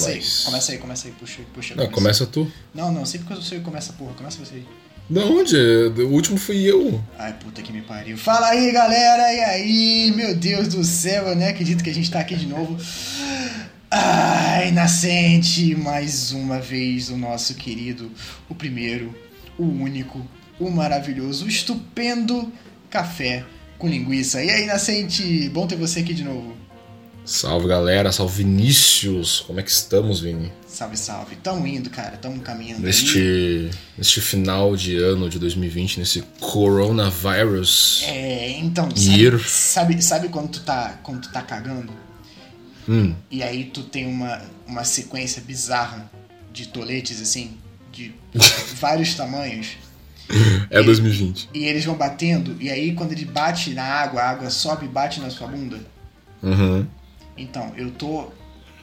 Começa aí, começa aí, começa aí, puxa, puxa. Não, começa tu. Não, não, sempre que eu sou eu começa, porra, começa você aí. Da onde? O último fui eu. Ai, puta que me pariu. Fala aí, galera, e aí? Meu Deus do céu, eu nem acredito que a gente tá aqui de novo. Ai, nascente, mais uma vez o nosso querido, o primeiro, o único, o maravilhoso, o estupendo café com linguiça. E aí, nascente, bom ter você aqui de novo. Salve galera, salve Vinícius. Como é que estamos, Vini? Salve, salve. Tamo indo, cara, tamo caminhando. aí. Neste, neste final de ano de 2020, nesse coronavirus. É, então, sabe, sabe, sabe quando tu tá, quando tu tá cagando? Hum, E aí tu tem uma, uma sequência bizarra de toletes, assim, de vários tamanhos. é 2020. E eles vão batendo, e aí quando ele bate na água, a água sobe e bate na sua bunda. Uhum. Então, eu tô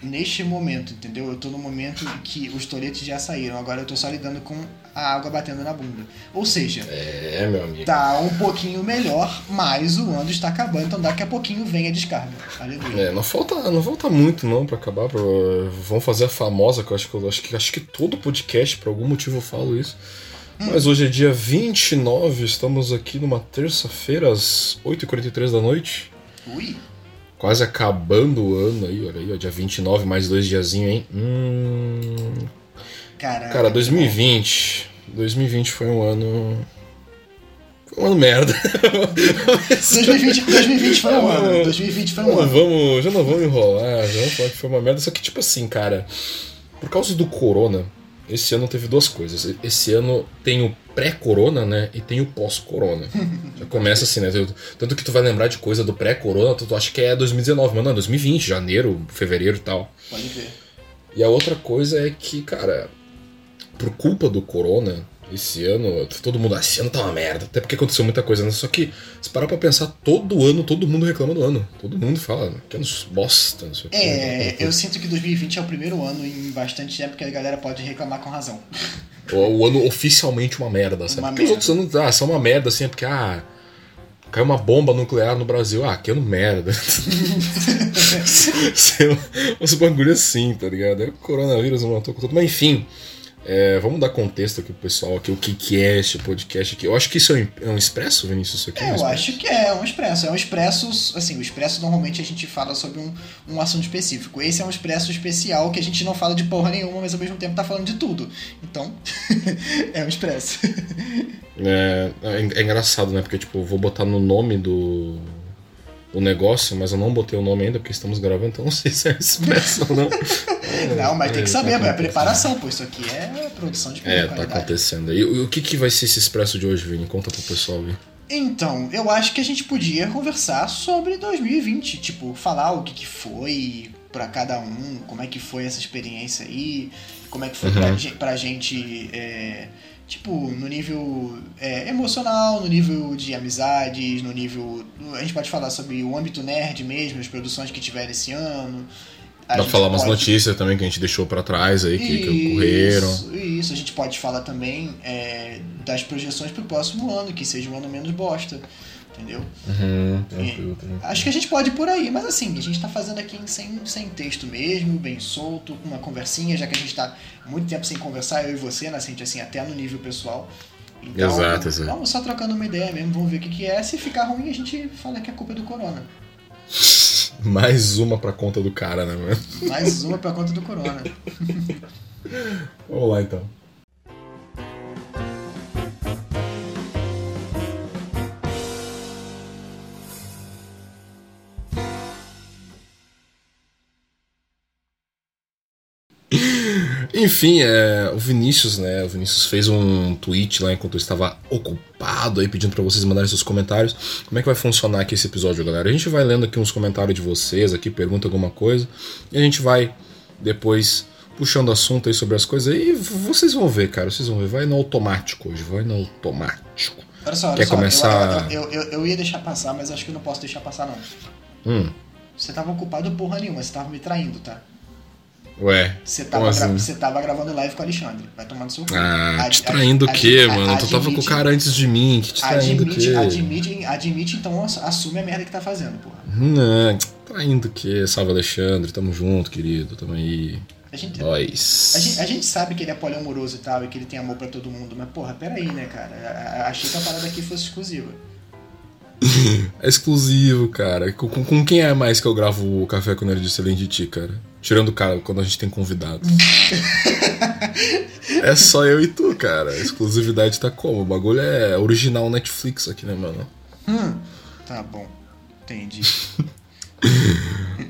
neste momento, entendeu? Eu tô no momento em que os toletes já saíram, agora eu tô só lidando com a água batendo na bunda. Ou seja, É, meu amigo. tá um pouquinho melhor, mas o ano está acabando, então daqui a pouquinho vem a descarga. Aleluia. É, não falta, não falta muito não pra acabar. Pra, vamos fazer a famosa, que eu acho que eu acho que acho que todo podcast, por algum motivo eu falo isso. Mas hoje é dia 29, estamos aqui numa terça-feira, às 8h43 da noite. Ui. Quase acabando o ano aí, olha aí, ó, dia 29, mais dois diazinhos, hein? Hum. Cara, Cara, 2020. 2020 foi um ano. Foi um ano merda. 2020, 2020 foi um ano. 2020 foi um Não ano. vamos, já não vamos enrolar, já vamos falar que foi uma merda. Só que, tipo assim, cara, por causa do corona, esse ano teve duas coisas. Esse ano tem o pré-corona, né? E tem o pós-corona. já começa assim, né? Tanto que tu vai lembrar de coisa do pré-corona, tu, tu acha que é 2019, mas não, é 2020, janeiro, fevereiro e tal. Pode ver. E a outra coisa é que, cara, por culpa do corona, esse ano, todo mundo, esse ano tá uma merda. Até porque aconteceu muita coisa, né? Só que, se parar pra pensar, todo ano, todo mundo reclama do ano. Todo mundo fala, que ano bosta, não sei o É, que. eu sinto que 2020 é o primeiro ano em bastante tempo que a galera pode reclamar com razão. O, ano oficialmente uma merda, sabe? Uma porque os outros anos, ah, são uma merda, assim, é porque, ah, caiu uma bomba nuclear no Brasil, ah, que ano merda. Sei lá, Uns bagulho assim, tá ligado? É o coronavírus matou com tudo. Mas enfim, é, vamos dar contexto aqui pro pessoal aqui, o que, que é este podcast aqui. Eu acho que isso é um, é expresso, Vinícius, isso aqui? É, é um eu acho que é um expresso. É um expresso, assim, o expresso normalmente a gente fala sobre um, um assunto específico. Esse é um expresso especial que a gente não fala de porra nenhuma, mas ao mesmo tempo tá falando de tudo. Então, é um expresso. É, é, é engraçado, né? Porque, tipo, vou botar no nome do, do negócio, mas eu não botei o nome ainda porque estamos gravando, então não sei se é expresso ou não. Não, mas tem que É, saber, tá é preparação, pô. Isso aqui é produção de É, tá acontecendo. E, o- o que, que vai ser esse expresso de hoje, Vini? Conta pro pessoal aí. Então, eu acho que a gente podia conversar sobre 2020, tipo, falar o que, que foi pra cada um, como é que foi essa experiência aí, como é que foi pra, Uhum. gen- pra gente, é, tipo, no nível é, emocional, no nível de amizades, no nível. A gente pode falar sobre o âmbito nerd mesmo, as produções que tiveram esse ano. A Pra falar umas pode- notícias também que a gente deixou pra trás aí, que, que ocorreram. isso, isso, a gente pode falar também é, das projeções pro próximo ano, que seja um ano menos bosta, entendeu? Uhum, tranquilo, Acho que a gente pode ir por aí, mas assim, a gente tá fazendo aqui em- sem, sem texto mesmo, bem solto, com uma conversinha, já que a gente tá muito tempo sem conversar, eu e você, Nascente, assim, até no nível pessoal. Então, Exato, exato. vamos só trocando uma ideia mesmo, vamos ver o que, que é. Se ficar ruim, a gente fala que a culpa é do corona. Mais uma pra conta do cara, né, mano? Mais uma pra conta do corona. Vamos lá então. Enfim, é, o Vinícius, né? O Vinícius fez um tweet lá enquanto eu estava ocupado aí pedindo para vocês mandarem seus comentários. Como é que vai funcionar aqui esse episódio, galera? A gente vai lendo aqui uns comentários de vocês, aqui pergunta alguma coisa, e a gente vai depois puxando assunto aí sobre as coisas aí. Vocês vão ver, cara, vocês vão ver. Vai no automático hoje, vai no automático. Olha só, olha Quer só. eu- começar? Eu, eu, eu ia deixar passar, mas acho que eu não posso deixar passar, não. Hum, Você tava ocupado porra nenhuma, você tava me traindo, tá? Ué. Você tava, gra- assim? você tava gravando live com o Alexandre. Vai tomar no seu cu. Ah, Ad- te traindo o quê, mano? Tu tava com o admite- cara antes de mim, que te traindo o Admite, quê? admite, admite, então ass- assume a merda que tá fazendo, porra. Não, traindo o quê? Salve Alexandre, tamo junto, querido, tamo aí. A gente, Nós. a, gente, a gente sabe que ele é poliamoroso e tal, e que ele tem amor pra todo mundo, mas porra, peraí, né, cara? Achei que a parada aqui fosse exclusiva. É exclusivo, cara. Com, com- quem é mais que eu gravo o Café com Nerdice além de ti, cara? Tirando o cara quando a gente tem convidado. é só eu e tu, cara. A exclusividade tá como? O bagulho é original Netflix aqui, né, mano? Hum, tá bom. Entendi.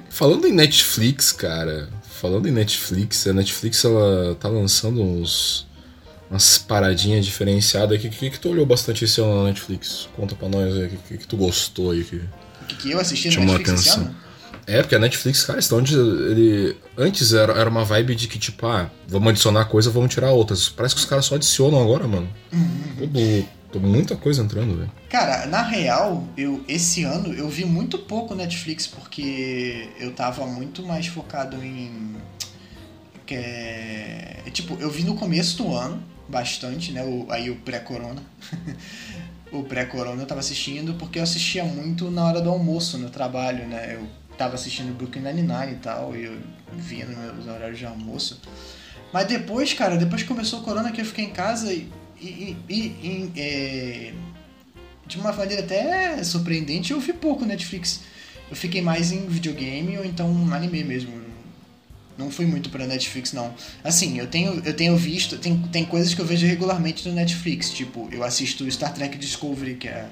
Falando em Netflix, cara. Falando em Netflix, a Netflix ela tá lançando uns. Umas paradinhas diferenciadas. O que, que, que tu olhou bastante esse ano na Netflix? Conta pra nós aí. O que, que, que tu gostou aí? O que, que eu assisti no Chamou a Netflix esse atenção. ano? É, porque a Netflix, cara, está onde ele. Antes era, era uma vibe de que, tipo, ah, vamos adicionar coisa, vamos tirar outras. Parece que os caras só adicionam agora, mano. Tudo. tô- Muita coisa entrando, velho. Cara, na real, eu esse ano eu vi muito pouco Netflix porque eu tava muito mais focado em. Que é, tipo, eu vi no começo do ano bastante, né? O, aí o pré-corona. o pré-corona eu tava assistindo porque eu assistia muito na hora do almoço no trabalho, né? Eu tava assistindo Brooklyn Nine-Nine e tal, e eu via nos meus horários de almoço. Mas depois, cara, depois que começou o corona que eu fiquei em casa e. e, e- e- é, de uma maneira até surpreendente, eu vi pouco Netflix. Eu fiquei mais em videogame ou então anime mesmo. Não fui muito pra Netflix, não. Assim, eu tenho, eu tenho visto, tem, tem coisas que eu vejo regularmente no Netflix. Tipo, eu assisto Star Trek Discovery, que é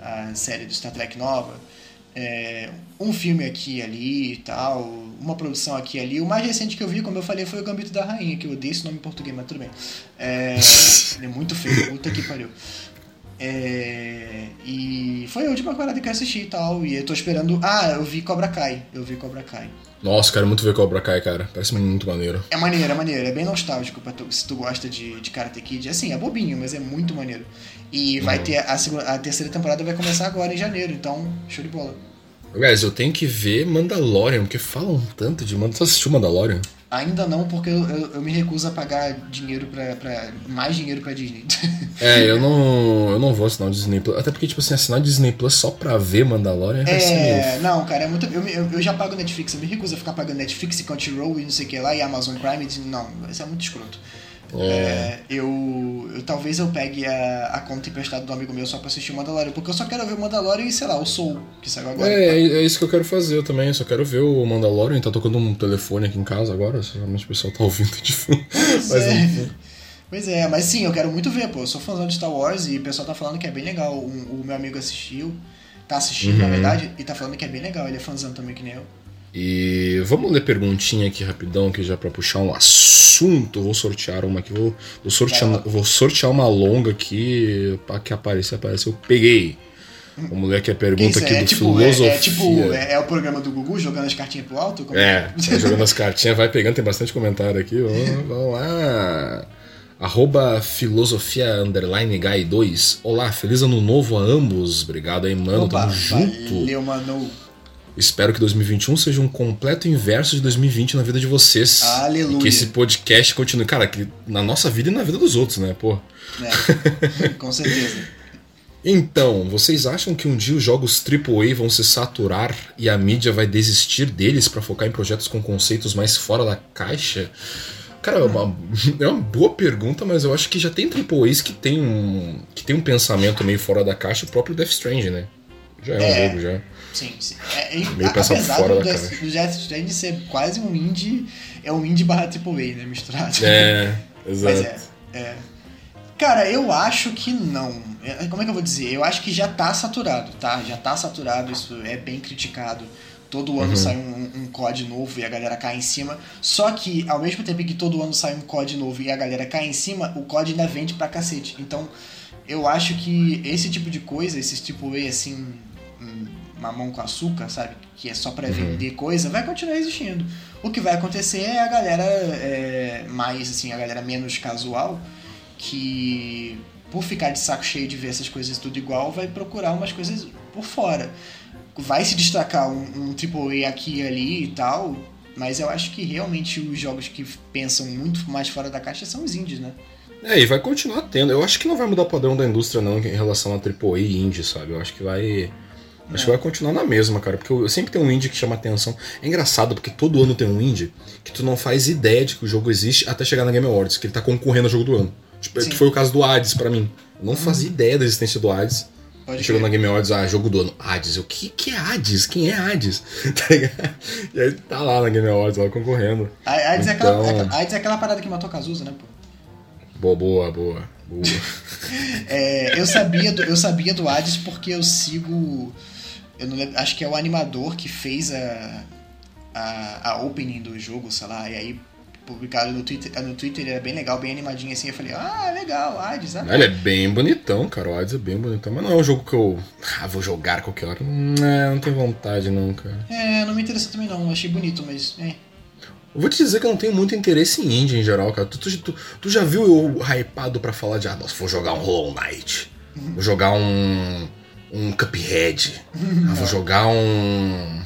a série do Star Trek nova. É, um filme aqui e ali e tal, uma produção aqui e ali. O mais recente que eu vi, como eu falei, foi o Gambito da Rainha, que eu odeio esse nome em português, mas tudo bem. É, é muito feio, puta que pariu. É, e foi a última parada que eu assisti e tal. E eu tô esperando. Ah, eu vi Cobra Kai. Eu vi Cobra Kai. Nossa, quero muito ver Cobra Kai, cara. Parece muito maneiro. É maneiro, é maneiro. É bem nostálgico pra tu, se tu gosta de, de Karate Kid. Assim, é bobinho, mas é muito maneiro. E vai ter a, segunda, a terceira temporada vai começar agora em janeiro, então show de bola. Aliás, eu tenho que ver Mandalorian, porque falam tanto de Mandalorian. Você assistiu Mandalorian? Ainda não, porque eu, eu, eu me recuso a pagar dinheiro pra, pra. mais dinheiro pra Disney. É, eu não, eu não vou assinar o Disney Plus. Até porque, tipo assim, assinar o Disney Plus só pra ver Mandalorian ser meio É, não, cara, é muito. Eu, eu, eu já pago Netflix, eu me recuso a ficar pagando Netflix e Crunchyroll e não sei o que lá, e Amazon Prime, e não, isso é muito escroto. É, eu, eu talvez eu pegue a, a conta emprestada do amigo meu só pra assistir o Mandalorian, porque eu só quero ver o Mandalorian e, sei lá, o Soul, que saiu agora. É, é, é isso que eu quero fazer eu também. Eu só quero ver o Mandalorian. Tá tocando um telefone aqui em casa agora. Realmente o pessoal tá ouvindo de fundo. Pois Mas é. enfim. Pois é, mas sim, eu quero muito ver, pô. Eu sou fãzão de Star Wars e o pessoal tá falando que é bem legal. O, o meu amigo assistiu, tá assistindo, na Uhum. verdade, e tá falando que é bem legal. Ele é fãzão também, que nem eu. E vamos ler perguntinha aqui rapidão, que já pra puxar um assunto. Vou sortear uma aqui. Vou, vou, sortear, vou sortear uma longa aqui. Pra que aparecer, apareceu. Peguei. Vamos ler aqui a pergunta aqui é, do tipo, é, Filosofia. é tipo, é, é o programa do Gugu jogando as cartinhas pro alto? Como É, tá jogando as cartinhas, vai pegando, tem bastante comentário aqui. Vamos, vamos lá. Arroba filosofia underline guy 2. Olá, feliz ano novo a ambos. Obrigado aí, mano. Opa, Tamo junto. Valeu, mano. Espero que 2021 seja um completo inverso de 2020 na vida de vocês. Aleluia. E que esse podcast continue. Cara, que na nossa vida e na vida dos outros, né, pô? É, com certeza. Então, vocês acham que um dia os jogos AAA vão se saturar e a mídia vai desistir deles pra focar em projetos com conceitos mais fora da caixa? Cara, é uma, é uma boa pergunta, mas eu acho que já tem AAAs que tem um, que tem um pensamento meio fora da caixa, o próprio Death Stranding, né? Já é um É. jogo, já. Sim, sim. É, Meio apesar fora do da Death, do Death Stranding ser quase um indie, é um indie barra AAA, né? Misturado. É, Mas exato. é, é. Cara, eu acho que não. É, Como é que eu vou dizer? Eu acho que já tá saturado, tá? Já tá saturado, isso é bem criticado. Todo ano sai um, um COD novo e a galera cai em cima. Só que, ao mesmo tempo que todo ano sai um COD novo e a galera cai em cima, o COD ainda vende pra cacete. Então, eu acho que esse tipo de coisa, esses tipo A assim, mamão com açúcar, sabe? Que é só pra vender coisa, vai continuar existindo. O que vai acontecer é a galera é, mais, assim, a galera menos casual, que por ficar de saco cheio de ver essas coisas tudo igual, vai procurar umas coisas por fora. Vai se destacar um, um AAA aqui e ali e tal, mas eu acho que realmente os jogos que pensam muito mais fora da caixa são os indies, né? É, e vai continuar tendo. Eu acho que não vai mudar o padrão da indústria, não, em relação a AAA e indie, sabe? Eu acho que vai. Acho que vai continuar na mesma, cara. Porque eu sempre tenho um indie que chama atenção. É engraçado, porque todo ano tem um indie que tu não faz ideia de que o jogo existe até chegar na Game Awards, que ele tá concorrendo ao jogo do ano. Tipo, que foi o caso do Hades pra mim. Eu não fazia ideia da existência do Hades. Pode Chegou na Game Awards, ah, jogo do ano. Hades. Eu, que, que é Hades? Quem é Hades? Tá ligado? E aí tá lá na Game Awards, lá concorrendo. AIDS, é aquela, Então- a AIDS é aquela parada que matou Cazuza, né, pô? Boa, boa, boa. boa. É, eu, sabia do, eu sabia do Hades porque eu sigo. Eu não lembro, acho que é o animador que fez a, a, a opening do jogo, sei lá, e aí publicado no Twitter, no Twitter era bem legal, bem animadinho assim. Eu falei, ah, legal, Hades, ah, Ele é bem bonitão, cara. O Hades é bem bonitão. Mas não é um jogo que eu. Ah, vou jogar a qualquer hora. Não, não tenho vontade, não, cara. É, não me interessou também não, achei bonito, mas. É. Eu vou te dizer que eu não tenho muito interesse em indie em geral, cara. Tu, tu, tu, tu já viu eu hypado pra falar de, ah, nossa, vou jogar um Hollow Knight. Vou jogar um. Um Cuphead. Ah, vou jogar um.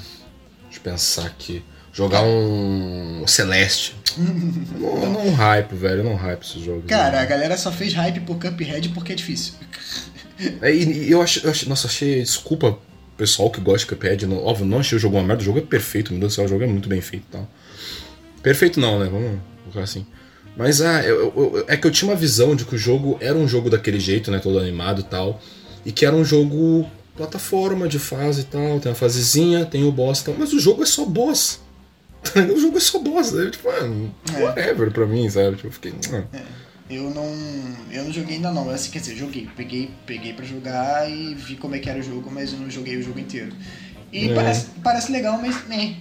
Deixa eu pensar aqui. Jogar um. Celeste. não, eu não hype, velho. Eu não hype esses jogos. Cara, a galera só fez hype por Cuphead porque é difícil. É, e, e eu achei, eu achei- Nossa, achei. Desculpa pessoal que gosta de Cuphead. Não, óbvio, não achei o jogo uma merda. O jogo é perfeito, meu Deus do céu. O jogo é muito bem feito e tal. Perfeito não, né? Vamos colocar assim. Mas ah, eu- eu- é que eu tinha uma visão de que o jogo era um jogo daquele jeito, né? Todo animado e tal. E que era um jogo plataforma de fase e tal. Tem a fasezinha, tem o boss e tal. Mas o jogo é só boss. o jogo é só boss. Né? Tipo, ah, É. whatever pra mim, sabe? Tipo, eu fiquei. ah. Eu não. Eu não joguei ainda não. Assim, quer dizer, joguei. Peguei, peguei pra jogar e vi como é que era o jogo, mas eu não joguei o jogo inteiro. E É. parece, parece legal, mas. né.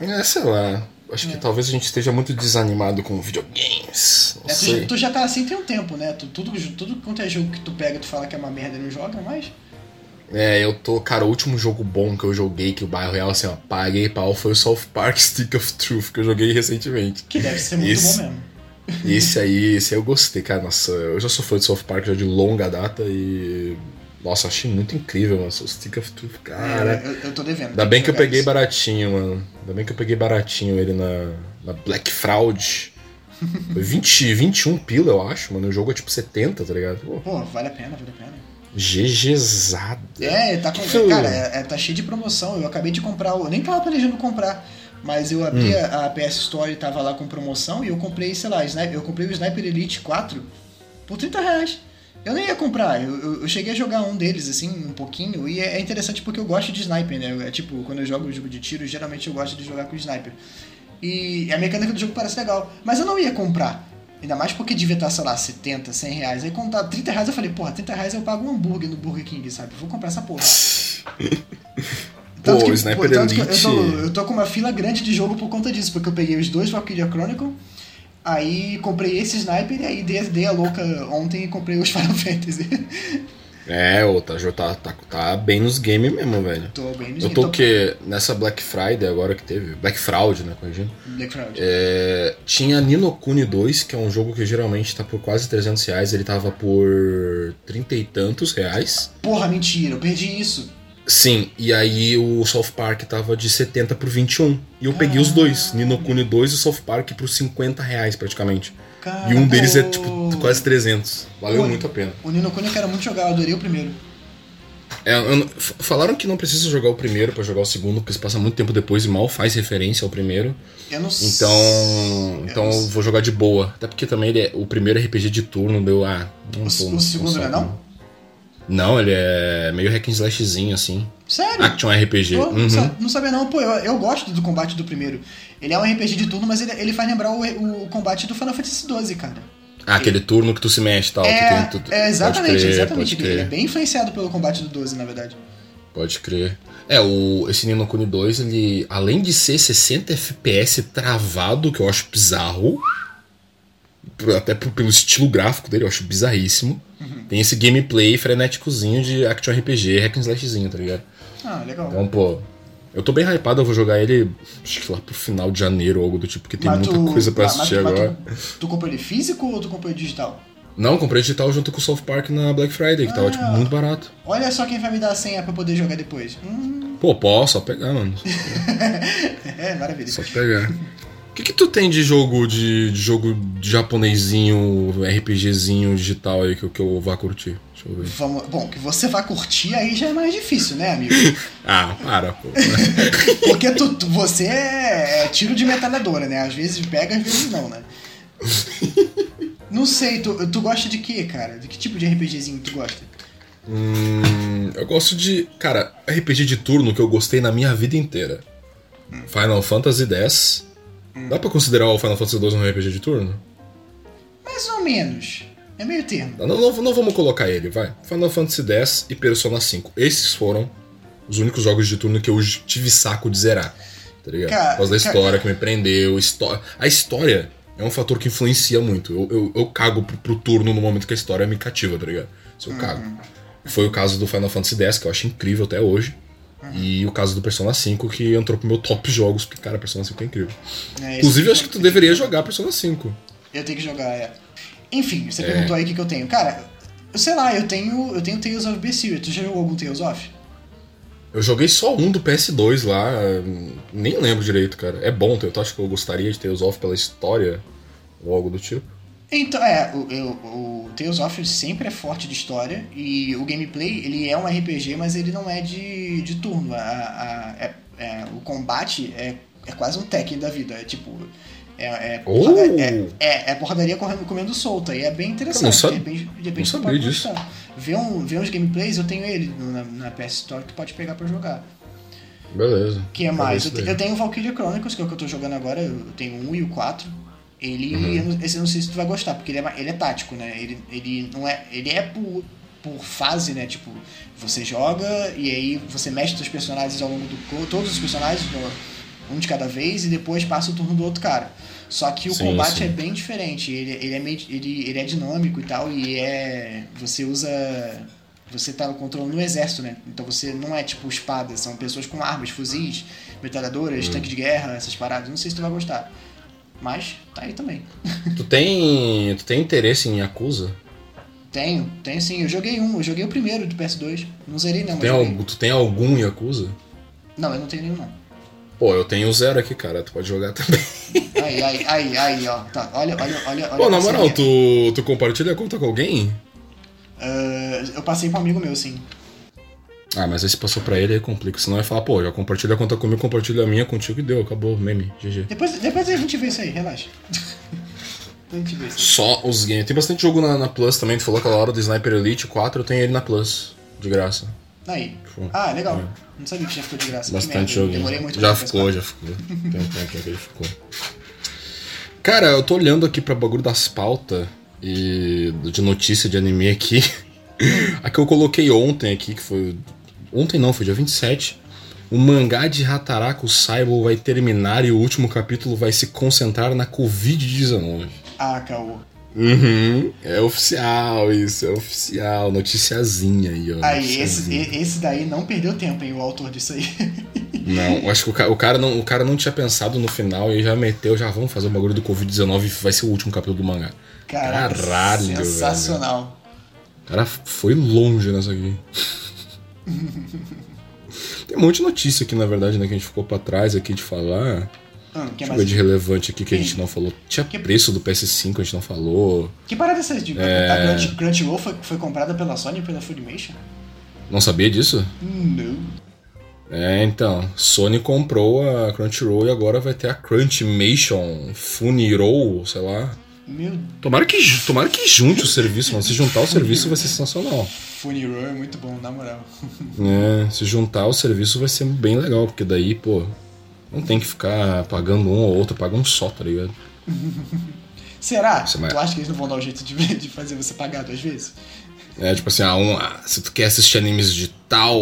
É, sei lá. Acho que talvez a gente esteja muito desanimado com videogames. É, tu, já- tu já tá assim tem um tempo, né? Tu, tudo, tudo quanto é jogo que tu pega, tu fala que é uma merda e não joga mais. É, eu tô. Cara, o último jogo bom que eu joguei, que o bairro real, assim, ó, paguei pau, foi o South Park Stick of Truth, que eu joguei recentemente. Que deve ser muito Esse- bom mesmo. Esse aí, esse aí eu gostei, cara. Nossa, eu já sou fã de South Park já de longa data e. Nossa, achei muito incrível, mano. O Stick of Truth, cara. eu, eu tô devendo. Ainda bem que eu peguei isso. baratinho, mano. Ainda bem que eu peguei baratinho ele na, na Black Fraud. Foi 20, 21 pila, eu acho, mano. O jogo é tipo 70, tá ligado? Pô, Pô, vale a pena, vale a pena. GGzada. É, tá com. Isso. Cara, é, é- tá cheio de promoção. Eu acabei de comprar. Eu nem tava planejando comprar. Mas eu abri Hum. a, a PS Store e tava lá com promoção e eu comprei, sei lá, eu comprei o Sniper Elite 4 por 30 reais. Eu nem ia comprar, eu, eu- eu cheguei a jogar um deles, assim, um pouquinho, e é, é interessante porque eu gosto de sniper, né? É tipo, quando eu jogo jogo de tiro, geralmente eu gosto de jogar com sniper. E a mecânica do jogo parece legal, mas eu não ia comprar. Ainda mais porque devia estar, sei lá, 70, 100 reais. Aí quando tá 30 reais eu falei, porra, 30 reais eu pago um hambúrguer no Burger King, sabe? Vou comprar essa porra. Pô, o Sniper tanto que eu, Elite- tô, eu tô com uma fila grande de jogo por conta disso, porque eu peguei os dois Valkyria Chronicle, aí comprei esse Sniper e aí dei, dei a louca ontem e comprei os Final Fantasy. É, ô, tá, tá, tá, tá bem nos games mesmo, velho. tô bem no Eu tô o quê? Nessa Black Friday agora que teve. Black Fraud, né? Corrigindo. Black Fraud. É, tinha Nino Kuni 2, que é um jogo que geralmente tá por quase 300 reais. Ele tava por 30 e tantos reais. Porra, mentira, eu perdi isso. Sim, e aí o South Park tava de 70 por 21. E eu peguei os dois, Nino Kuni 2 e o South Park por 50 reais praticamente. Cara, E um deles é tipo quase 300. Valeu muito a pena. O Nino Kuni eu quero muito jogar, eu adorei o primeiro. É, eu falaram que não precisa jogar o primeiro pra jogar o segundo, porque se passa muito tempo depois e mal faz referência ao primeiro. Eu não sei. Então, então não eu vou jogar de boa. Até porque também ele é, o primeiro RPG de turno deu ah, não O, o segundo não é não? Não, ele é meio hack and slashzinho assim. Sério? Action RPG. Pô, Uhum. não, sa- não sabia não, pô, eu, eu gosto do combate do primeiro. Ele é um RPG de turno, mas ele, ele faz lembrar o, o combate do Final Fantasy XII, cara. Ah, aquele turno que tu se mexe e tal. é, que tem, tu- tu- é, exatamente, pode crer, exatamente. Pode Ele é bem influenciado pelo combate do 12, na verdade. pode crer. É, o, esse Nino Kuni 2, ele, além de ser 60 FPS travado, que eu acho bizarro, até pelo estilo gráfico dele, eu acho bizarríssimo. Uhum. Tem esse gameplay frenéticozinho de action RPG, hack and slashzinho, tá ligado? Ah, legal. Então, pô, eu tô bem hypado, eu vou jogar ele, acho que lá pro final de janeiro ou algo do tipo, porque tem Mas muita tu- coisa pra mas- assistir mas agora. Tu, tu comprou ele físico ou tu comprou ele digital? Não, comprei digital junto com o South Park na Black Friday, que tava, Ah. tipo, muito barato. Olha só quem vai me dar a senha pra poder jogar depois. Hum, Pô, posso, só pegar, mano. é, maravilha. Só pegar. Que, que tu tem de jogo de, de jogo japonesinho, RPGzinho digital aí que, que eu vá curtir? Deixa eu ver. Vamos, bom, que você vai curtir aí já é mais difícil, né, amigo? ah, para, pô. Porque tu, tu, você é, é tiro de metralhadora, né? Às vezes pega, às vezes não, né? não sei, tu, tu gosta de quê, cara? De que tipo de RPGzinho tu gosta? Hum, eu gosto de. Cara, RPG de turno que eu gostei na minha vida inteira. Hum. Final Fantasy X Dá pra considerar o Final Fantasy II um RPG de turno? Mais ou menos. É meio termo. Não, não, não vamos colocar ele, vai. Final Fantasy X e Persona 5. Esses foram os únicos jogos de turno que eu tive saco de zerar. Tá ligado? Cara, Por causa da história cara... que me prendeu. A história é um fator que influencia muito. Eu, eu, eu cago pro, pro, turno no momento que a história me cativa, tá ligado? Se eu uhum. cago. Foi o caso do Final Fantasy X, que eu acho incrível até hoje. Uhum. E o caso do Persona 5, que entrou pro meu top jogos, porque, cara, Persona 5 é incrível. É, Inclusive, eu acho que tu deveria jogar Persona 5. Eu tenho que jogar, é. Enfim, você é. perguntou aí o que, que eu tenho. Cara, eu sei lá, eu tenho, eu tenho Tales of Berseria. Tu já jogou algum Tales of? Eu joguei só um do PS2 lá, nem lembro direito, cara. É bom, eu acho que eu gostaria de Tales of pela história ou algo do tipo. Então, é, o, o, o, Tales of sempre é forte de história e o gameplay, ele é um RPG, mas ele não é de, de turno. A, a, é, é, o combate é, é quase um Tekken da vida. É tipo. É, é, oh. é, é, é, porradaria correndo, comendo solta. E é bem interessante. Não de repente, de repente não sabia disso. Ver, um, ver uns gameplays, eu tenho ele na, na PS Store que tu pode pegar pra jogar. Beleza. que é mais? Eu, eu, tenho o Valkyria Chronicles, que é o que eu tô jogando agora. Eu tenho 1 e o 4. Ele, uhum. esse eu não sei se tu vai gostar, porque ele é, ele é tático, né? Ele, ele não é, ele é por, por fase, né? Tipo, você joga e aí você mexe os personagens ao longo do todos os personagens, um de cada vez e depois passa o turno do outro cara. Só que o sim, combate sim. é bem diferente, ele, ele, é meio, ele, ele é dinâmico e tal, e é. Você usa. Você tá controlando o exército, né? Então você não é tipo espada, são pessoas com armas, fuzis, metralhadoras, uhum. tanque de guerra, essas paradas. Não sei se tu vai gostar. Mas tá aí também. Tu tem. Tu tem interesse em Yakuza? Tenho, tenho sim. Eu joguei um, eu joguei o primeiro do PS2. Não zerei não, tu tem, algum, tu tem algum Yakuza? Não, eu não tenho nenhum não. Pô, eu tenho zero aqui, cara. Tu pode jogar também. Aí, aí, aí, aí, ó. Tá, olha, olha, olha. Pô, na moral, tu, tu compartilha a conta com alguém? Uh, eu passei pra um amigo meu, sim. Ah, mas aí se passou pra ele, aí complica. Senão vai falar, pô, já compartilha a conta comigo, compartilha a minha contigo e deu, acabou, meme, GG. Depois, depois a gente vê isso aí, relaxa. a gente vê isso. Só os games. Tem bastante jogo na, na Plus também, tu falou aquela hora do Sniper Elite 4, eu tenho ele na Plus, de graça. Aí. Tipo, ah, legal. É. Não sabia que já ficou de graça. Bastante jogo. Demorei muito Já ficou, já ficou. Tem um tempo que ele ficou. Cara, eu tô olhando aqui pra bagulho das pautas e de notícia de anime aqui. A que eu coloquei ontem aqui, que foi Ontem não, foi dia 27. O mangá de Hataraku Saibo vai terminar e o último capítulo vai se concentrar na Covid-19. Ah, caô. Uhum, é oficial isso, é oficial. Noticiazinha aí, ó. Aí, esse, esse daí não perdeu tempo, hein, o autor disso aí. Não, acho que o cara, o cara, não, o cara não tinha pensado no final e já meteu, já vamos fazer o bagulho do Covid-19 e vai ser o último capítulo do mangá. Caraca, Caralho, sensacional. Velho. Cara foi longe nessa aqui. Tem um monte de notícia aqui, na verdade, né? Que a gente ficou pra trás aqui de falar. Hum, Deixa eu ver de relevante aqui que a gente não falou. Tinha que... preço do PS5, a gente não falou. Que parada é essa de é... A Crunchyroll foi, foi comprada pela Sony e pela Funimation? Não sabia disso? Não. É, então, Sony comprou a Crunchyroll e agora vai ter a Crunchmation, Funiroll, sei lá. Meu tomara que, tomara que junte o serviço, mano. Se juntar o serviço vai ser sensacional. Funny é muito bom, na moral. É, se juntar o serviço vai ser bem legal, porque daí, pô, não tem que ficar pagando um ou outro, paga um só, tá ligado? Será? Você tu acha que eles não vão dar o jeito de, de fazer você pagar duas vezes? É, tipo assim, ah, um, ah, se tu quer assistir animes de tal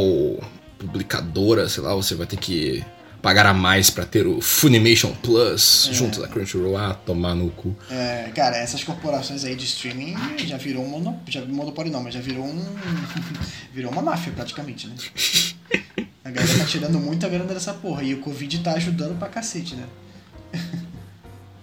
publicadora, sei lá, você vai ter que pagar a mais para ter o Funimation Plus é. junto da Crunchyroll. Ah, tomar no cu. É, cara, essas corporações aí de streaming já virou um monopólio, já monopólio não, mas já virou um virou uma máfia praticamente, né? A galera tá tirando muita grana dessa porra e o Covid tá ajudando pra cacete, né?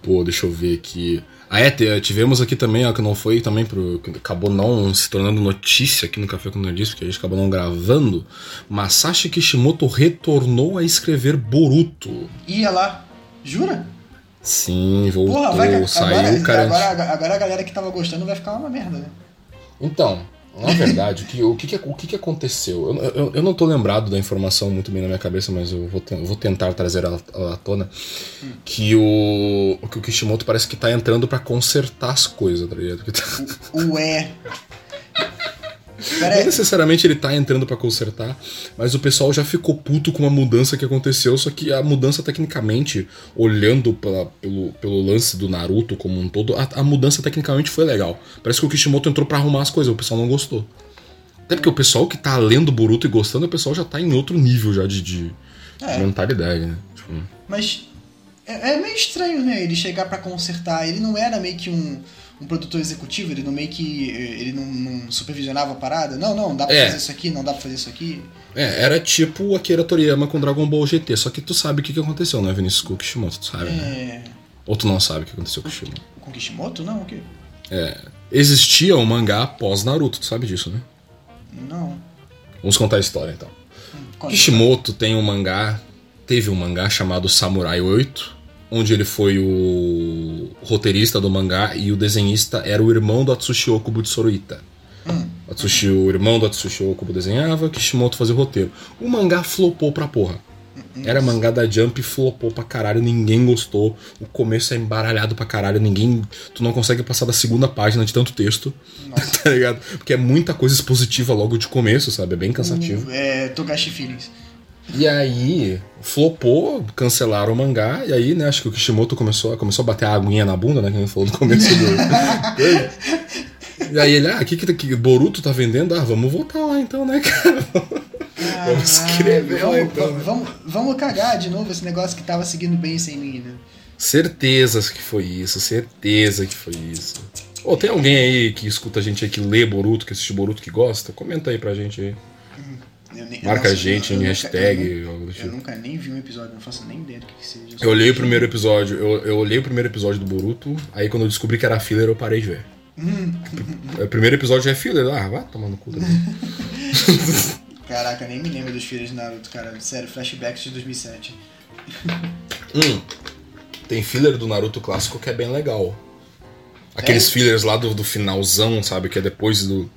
Pô, deixa eu ver aqui. Ah, é, tivemos aqui também, ó, que não foi também pro. acabou não se tornando notícia aqui no Café com Nerdice, porque a gente acabou não gravando. Masashi Kishimoto retornou a escrever Boruto. Ia lá. Jura? Sim, voltou, Porra, vai, saiu, agora, cara. agora, agora a galera que tava gostando vai ficar uma merda, né? Então, na verdade, o que, o que, o que, aconteceu? Eu, eu, eu não tô lembrado da informação muito bem na minha cabeça, mas eu vou, eu vou tentar trazer ela, à tona. Que o, que o Kishimoto parece que tá entrando pra consertar as coisas, tá ligado? Tá- Ué. Pera Não necessariamente ele tá entrando pra consertar, mas o pessoal já ficou puto com uma mudança que aconteceu, só que a mudança tecnicamente, olhando pela- pelo, pelo lance do Naruto como um todo, a, a mudança tecnicamente foi legal. Parece que o Kishimoto entrou pra arrumar as coisas, o pessoal não gostou. Até porque o pessoal que tá lendo Boruto e gostando, o pessoal já tá em outro nível já de, de É. mentalidade, né? Tipo, Mas é, é meio estranho, né? Ele chegar pra consertar. Ele não era meio que um, um produtor executivo, ele não meio que. Ele não, não supervisionava a parada. Não, não, dá pra É. fazer isso aqui, não dá pra fazer isso aqui. é, era tipo o Akira Toriyama com Dragon Ball GT, só que tu sabe o que, que aconteceu, né, Vinícius com o Kishimoto, tu sabe, né? É. Ou tu não sabe o que aconteceu com o Kishimoto. Com Kishimoto? Não, o quê? É, existia um mangá pós Naruto, tu sabe disso, né? Não. Vamos contar a história então. Conta. Kishimoto tem um mangá, teve um mangá chamado Samurai 8, onde ele foi o roteirista do mangá e o desenhista era o irmão do Atsushi Okubo de Soruita. O Atsushi, o irmão do Atsushi Okubo desenhava, Kishimoto fazia o roteiro. O mangá flopou pra porra. Era mangá da Jump e flopou pra caralho, ninguém gostou. O começo é embaralhado pra caralho, ninguém. Tu não consegue passar da segunda página de tanto texto. tá ligado? Porque é muita coisa expositiva logo de começo, sabe? É bem cansativo. É, Togashi Feelings. E aí, flopou, cancelaram o mangá, e aí, né, acho que o Kishimoto começou, começou a bater a aguinha na bunda, né, que a gente falou no começo do... e aí ele, ah, o que que, que Boruto tá vendendo? Ah, vamos voltar lá então, né, cara? Vamos escrever lá, vamos, então, né? vamos, vamos cagar de novo esse negócio que tava seguindo bem sem mim, né? Certezas que foi isso, certeza que foi isso. Ô, tem alguém aí que escuta a gente aí que lê Boruto, que assiste Boruto, que gosta? Comenta aí pra gente aí. Eu nem- Marca nossa, a gente eu- eu em nunca- hashtag, Eu, algo do nu- tipo. eu nunca nem vi um episódio, não faço nem ideia do que, que seja. Eu olhei o primeiro episódio, eu, eu olhei o primeiro episódio do Boruto, aí quando eu descobri que era filler, eu parei de ver. O primeiro episódio é filler, ah, vai tomar no cu. Caraca, nem me lembro dos filhos de Naruto, cara. Sério, flashbacks de 2007. Hum, tem filler do Naruto clássico que é bem legal. Aqueles É? fillers lá do, do finalzão, sabe, que é depois do...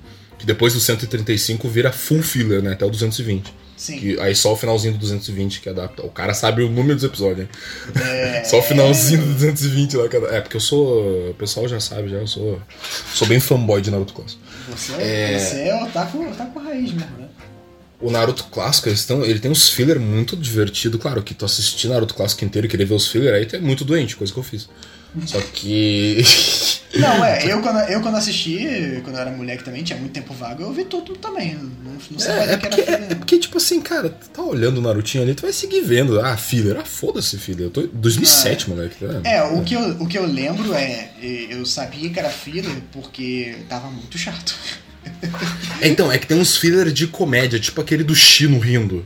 Que depois do 135 vira full filler, né, até o 220. Sim. Que, aí só o finalzinho do 220 que adapta. O cara sabe o número dos episódios, hein? É... Só o finalzinho do 220 lá. Cada... É, porque eu sou. O pessoal já sabe, já. Eu sou. Sou bem fanboy de Naruto Clássico. Você, É. você é otaku, otaku raiz mesmo, né? O Naruto Clássico, tão, ele tem uns filler muito divertido. Claro que tu assistir Naruto Clássico inteiro e querer ver os filler aí tu é muito doente, coisa que eu fiz. Só que. Não, é, eu quando, eu quando assisti, quando eu era moleque também, tinha muito tempo vago, eu vi tudo também. Não, não sabia É, é que porque, era é, é porque, tipo assim, cara, tu tá olhando o Narutinho ali, tu vai seguir vendo. Ah, filler. Ah, foda-se, filler. Eu tô. 2007, moleque. Tá? É, o que, eu, o que eu lembro é, eu sabia que era filler porque tava muito chato. É, então, é que tem uns filler de comédia, tipo aquele do Chino rindo.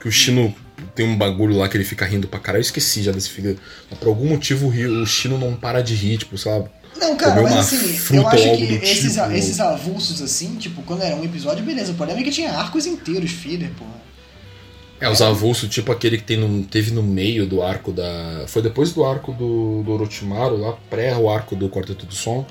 Que o Chino tem um bagulho lá que ele fica rindo pra caralho. Eu esqueci já desse filler. Mas por algum motivo o Chino não para de rir, tipo, sei lá. Não, cara, mas assim, eu acho que esses, tipo. esses avulsos assim, tipo, quando era um episódio, beleza. O problema é que tinha arcos inteiros filler, porra. É, os avulsos, tipo aquele que tem no- teve no meio do arco da. Foi depois do arco do, do Orochimaru, lá, pré o arco do Quarteto do Som.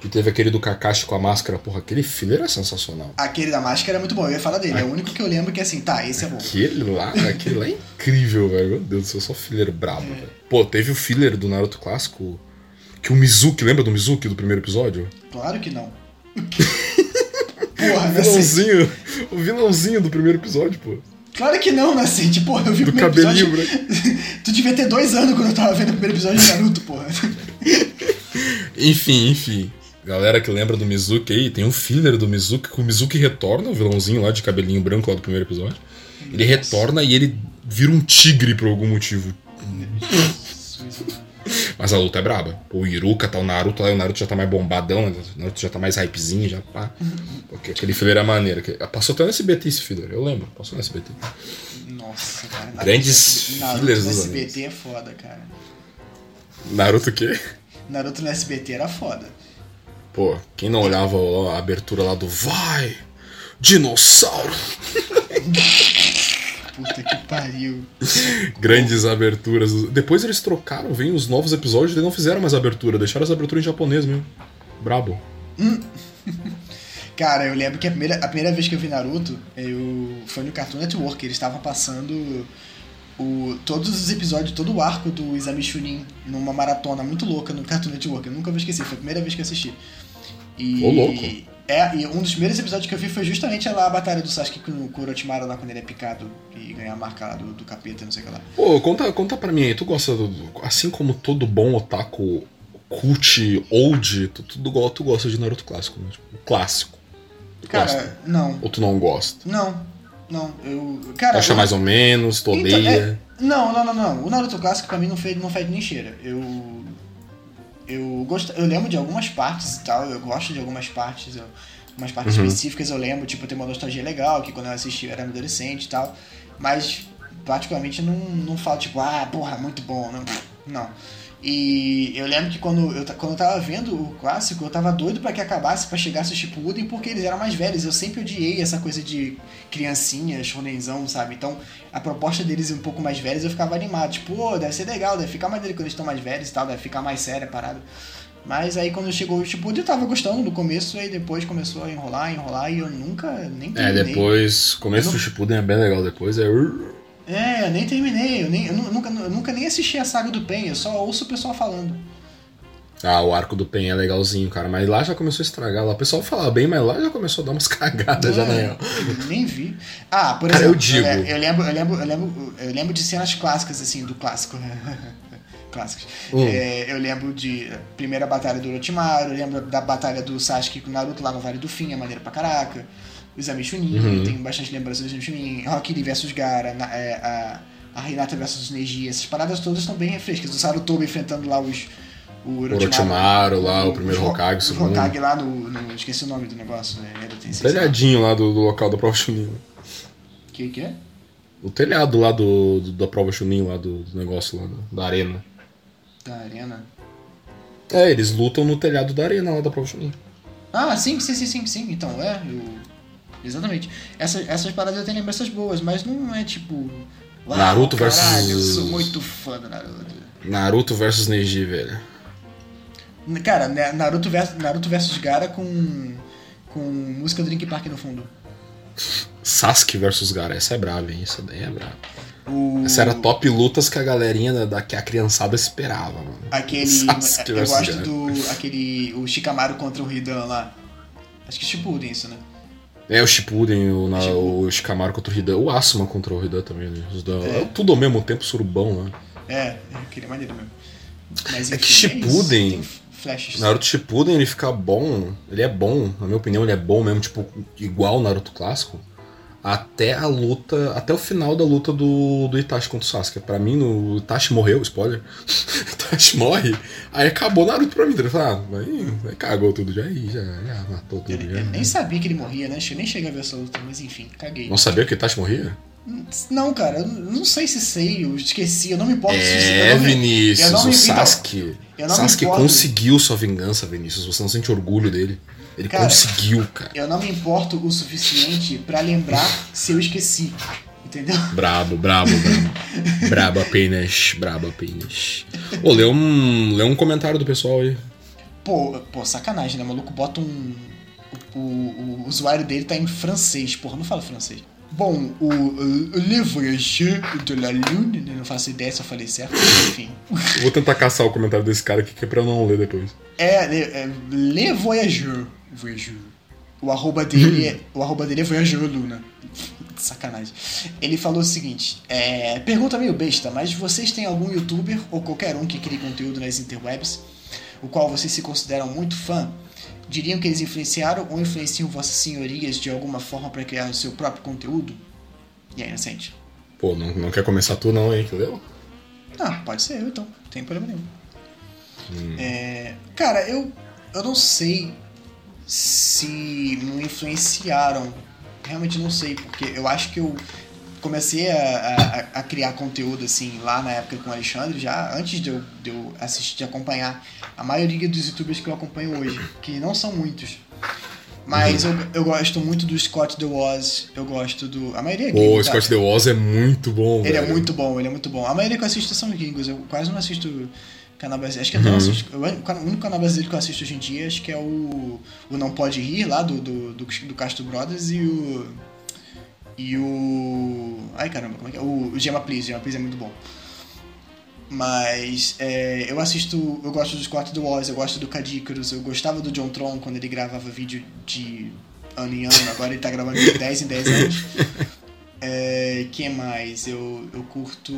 Que teve aquele do Kakashi com a máscara. Porra, aquele filler é sensacional. Aquele da máscara era muito bom, eu ia falar dele. É o único que eu lembro que assim, tá, esse é bom. Aquele lá, aquele lá é incrível, velho. Meu Deus do céu, só filler brabo, velho. Pô, teve o filler do Naruto clássico. Que o Mizuki, lembra do Mizuki do primeiro episódio? Claro que não. porra, O Nascente. vilãozinho, o vilãozinho do primeiro episódio, pô. Claro que não, Nascente. Porra, eu vi Do o primeiro cabelinho episódio. tu devia ter dois anos quando eu tava vendo o primeiro episódio de Naruto, porra. Enfim, enfim. Galera que lembra do Mizuki aí, tem um filler do Mizuki, que o Mizuki retorna, o vilãozinho lá de cabelinho branco lá do primeiro episódio. Ele retorna e ele vira um tigre por algum motivo. Mas a luta é braba. O Iruka tá o Naruto lá, o Naruto já tá mais bombadão, né? o Naruto já tá mais hypezinho, já pá. Porque aquele filler é maneiro. que- Passou até no SBT esse filler, eu lembro. Passou no SBT. Nossa, cara. Naruto Grandes no- Naruto fillers no dos SBT é foda, cara. Naruto o quê? Naruto no SBT era foda. Pô, quem não olhava a abertura lá do Vai! Dinossauro! Puta que pariu. Grandes aberturas. Depois eles trocaram, vem os novos episódios e não fizeram mais abertura, deixaram as aberturas em japonês mesmo. Brabo. Cara, eu lembro que a primeira, a primeira vez que eu vi Naruto, eu foi no Cartoon Network, eles estavam passando o, todos os episódios, todo o arco do Exame Chunin numa maratona muito louca no Cartoon Network. Eu nunca vou esquecer, foi a primeira vez que eu assisti. E, Ô, louco. É, e um dos primeiros episódios que eu vi foi justamente lá a batalha do Sasuke com o Kurotimaru lá quando ele é picado e ganha a marca lá do, do capeta, não sei o que lá. Pô, conta, conta pra mim aí, tu gosta do. Assim como todo bom otaku cult, old, tu, tu, tu, tu gosta de Naruto clássico, né? Tipo, clássico. Tu Cara, gosta? não. Ou tu não gosta? Não. Não, eu. Cara, Tu acha eu- mais ou menos, tu Então, odeia. é- não, não, não, não. O Naruto clássico pra mim não fez, não fez nem cheira. Eu. Eu gosto. Eu lembro de algumas partes e tal. Eu gosto de algumas partes. Eu, umas partes Uhum. específicas eu lembro, tipo, tem uma nostalgia legal, que quando eu assisti eu era adolescente e tal. Mas particularmente não, não falo, tipo, ah, porra, muito bom. Não. não. E eu lembro que quando eu, quando eu tava vendo o clássico, eu tava doido pra que acabasse, pra chegasse o Shippuden, porque eles eram mais velhos. Eu sempre odiei essa coisa de criancinha, shonenzão, sabe? Então, a proposta deles um pouco mais velhos, eu ficava animado. Tipo, pô, deve ser legal, deve ficar mais dele quando eles estão mais velhos e tal, deve ficar mais séria a parada. Mas aí quando chegou o Shippuden, eu tava gostando no começo, aí depois começou a enrolar, enrolar, e eu nunca nem É, terminei. depois. Começo Eu do não- Shippuden é bem legal, depois é. É, eu nem terminei, eu, nem, eu nu- nunca, eu nunca nem assisti a saga do Pen, eu só ouço o pessoal falando. Ah, o arco do Pen é legalzinho, cara. Mas lá já começou a estragar. Lá o pessoal fala bem, mas lá já começou a dar umas cagadas já na É, real. Nem vi. Ah, por Cara, exemplo, eu digo. é, eu, lembro, eu, lembro, eu, lembro, eu lembro de cenas clássicas, assim, do clássico. Clássicos. Hum. É, eu lembro de primeira batalha do Orochimaru, eu lembro da batalha do Sasuke com o Naruto lá no Vale do Fim, é maneiro pra caraca. O Exame Chunin, Uhum. tem bastante lembranças do Exame Chunin. Rock Lee vs Gara, na- é, a, a Hinata vs Neji, essas paradas todas estão bem refrescas. O Sarutobi enfrentando lá os. O Orochimaru lá, o primeiro os Ho- Hokage, o os segundo. Hokage lá no, no- Esqueci o nome do negócio. É, sei lá. Telhadinho lá do, do local da prova Chunin. Que que é? O telhado lá do, do- da prova Chunin, lá do, do negócio lá, do- da arena. Da arena. É, eles lutam no telhado da arena lá da prova Chunin. Ah, sim, sim, sim, sim, sim. Então, é, eu... Exatamente. Essas, essas paradas eu tenho lembranças boas, mas não é tipo. Naruto versus- caralho, Eu sou muito fã do Naruto. Naruto versus Neji, velho. Cara, né, Naruto versus, Naruto versus Gara com. com música do Link Park no fundo. Sasuke versus Gara, essa é brava, hein? Essa daí é brava. O... Essa era top lutas que a galerinha da, da- que a criançada esperava, mano. Aquele. Sasuke eu versus gosto Gara. do. aquele. o Shikamaru contra o Hidan lá. Acho que Shippuden isso, né? É o Shippuden, o, na, Shippuden. o Shikamaru contra o Hidan, o Asuma contra o Hidan também, né? Os dois- É. Tudo ao mesmo tempo, surubão, né? É, aquele é maneiro mesmo. Mas, É que enfim, Shippuden- isso, tem flashes. Naruto Shippuden, ele fica bom, ele é bom, na minha opinião, ele é bom mesmo, tipo, igual o Naruto clássico, até a luta, até o final da luta do, do Itachi contra o Sasuke. Pra mim, no, o Itachi morreu, spoiler. Itachi morre, aí acabou Naruto pra mim. Ele falou, ah, aí, aí cagou tudo já, aí já, já matou tudo. Ele, já. eu nem sabia que ele morria, né? Eu nem cheguei a ver essa luta, mas enfim, caguei. Não sabia que o Itachi morria? Não, cara, eu não sei se sei, eu esqueci, eu não me importo se É, não me- Vinícius, me- o Sasuke. Sasuke conseguiu sua vingança, Vinícius. Você não sente orgulho dele. Ele Cara, conseguiu, cara. Eu não me importo o suficiente pra lembrar se eu esqueci. Entendeu? Brabo, brabo, brabo. brabo apenas, brabo apenas. Ô, lê um, lê um comentário do pessoal aí. Pô, pô, sacanagem, né? O maluco bota um. O, o- o usuário dele tá em francês, porra, não fala francês. Bom, o, o Le Voyageur de la Lune, né? não faço ideia se eu falei certo, mas enfim. Eu vou tentar caçar o comentário desse cara aqui, que é pra eu não ler depois. É, é, é Le Voyageur. Voyageur. O arroba dele é, o arroba dele é Voyageur Luna. Sacanagem. Ele falou o seguinte: é, pergunta meio besta, mas vocês têm algum youtuber ou qualquer um que crie conteúdo nas interwebs, o qual vocês se consideram muito fã? Diriam que eles influenciaram ou influenciam vossas senhorias de alguma forma para criar o seu próprio conteúdo? E aí, inocente? Pô, não, não quer começar tu não, hein, entendeu? Ah, pode ser eu então, não tem problema nenhum. É, cara, eu, eu não sei se não influenciaram. Realmente não sei, porque eu acho que eu comecei a, a, a criar conteúdo assim lá na época com o Alexandre, já antes de eu, de eu assistir, de acompanhar a maioria dos youtubers que eu acompanho hoje, que não são muitos. Mas eu, eu gosto muito do Scott The Woz, eu gosto do. A maioria é gringo, o tá? Scott The Woz é muito bom, Ele é velho. muito bom, ele é muito bom. A maioria que eu assisto são gringos, eu quase não assisto canal brasileiro. Acho que Uhum. assisto. O único o único canal brasileiro que eu assisto hoje em dia acho que é o, o Não Pode Rir, lá do, do, do, do Castro Brothers, e o. E o. Ai caramba, como é que é? O, o Gemma Please, Gemma Please é muito bom. Mas é, eu assisto, eu gosto dos Scott The Woz, eu gosto do Cadícaros, eu gostava do John Tron quando ele gravava vídeo de ano em ano, agora ele tá gravando de 10 em 10 anos. É, que mais? Eu, eu curto.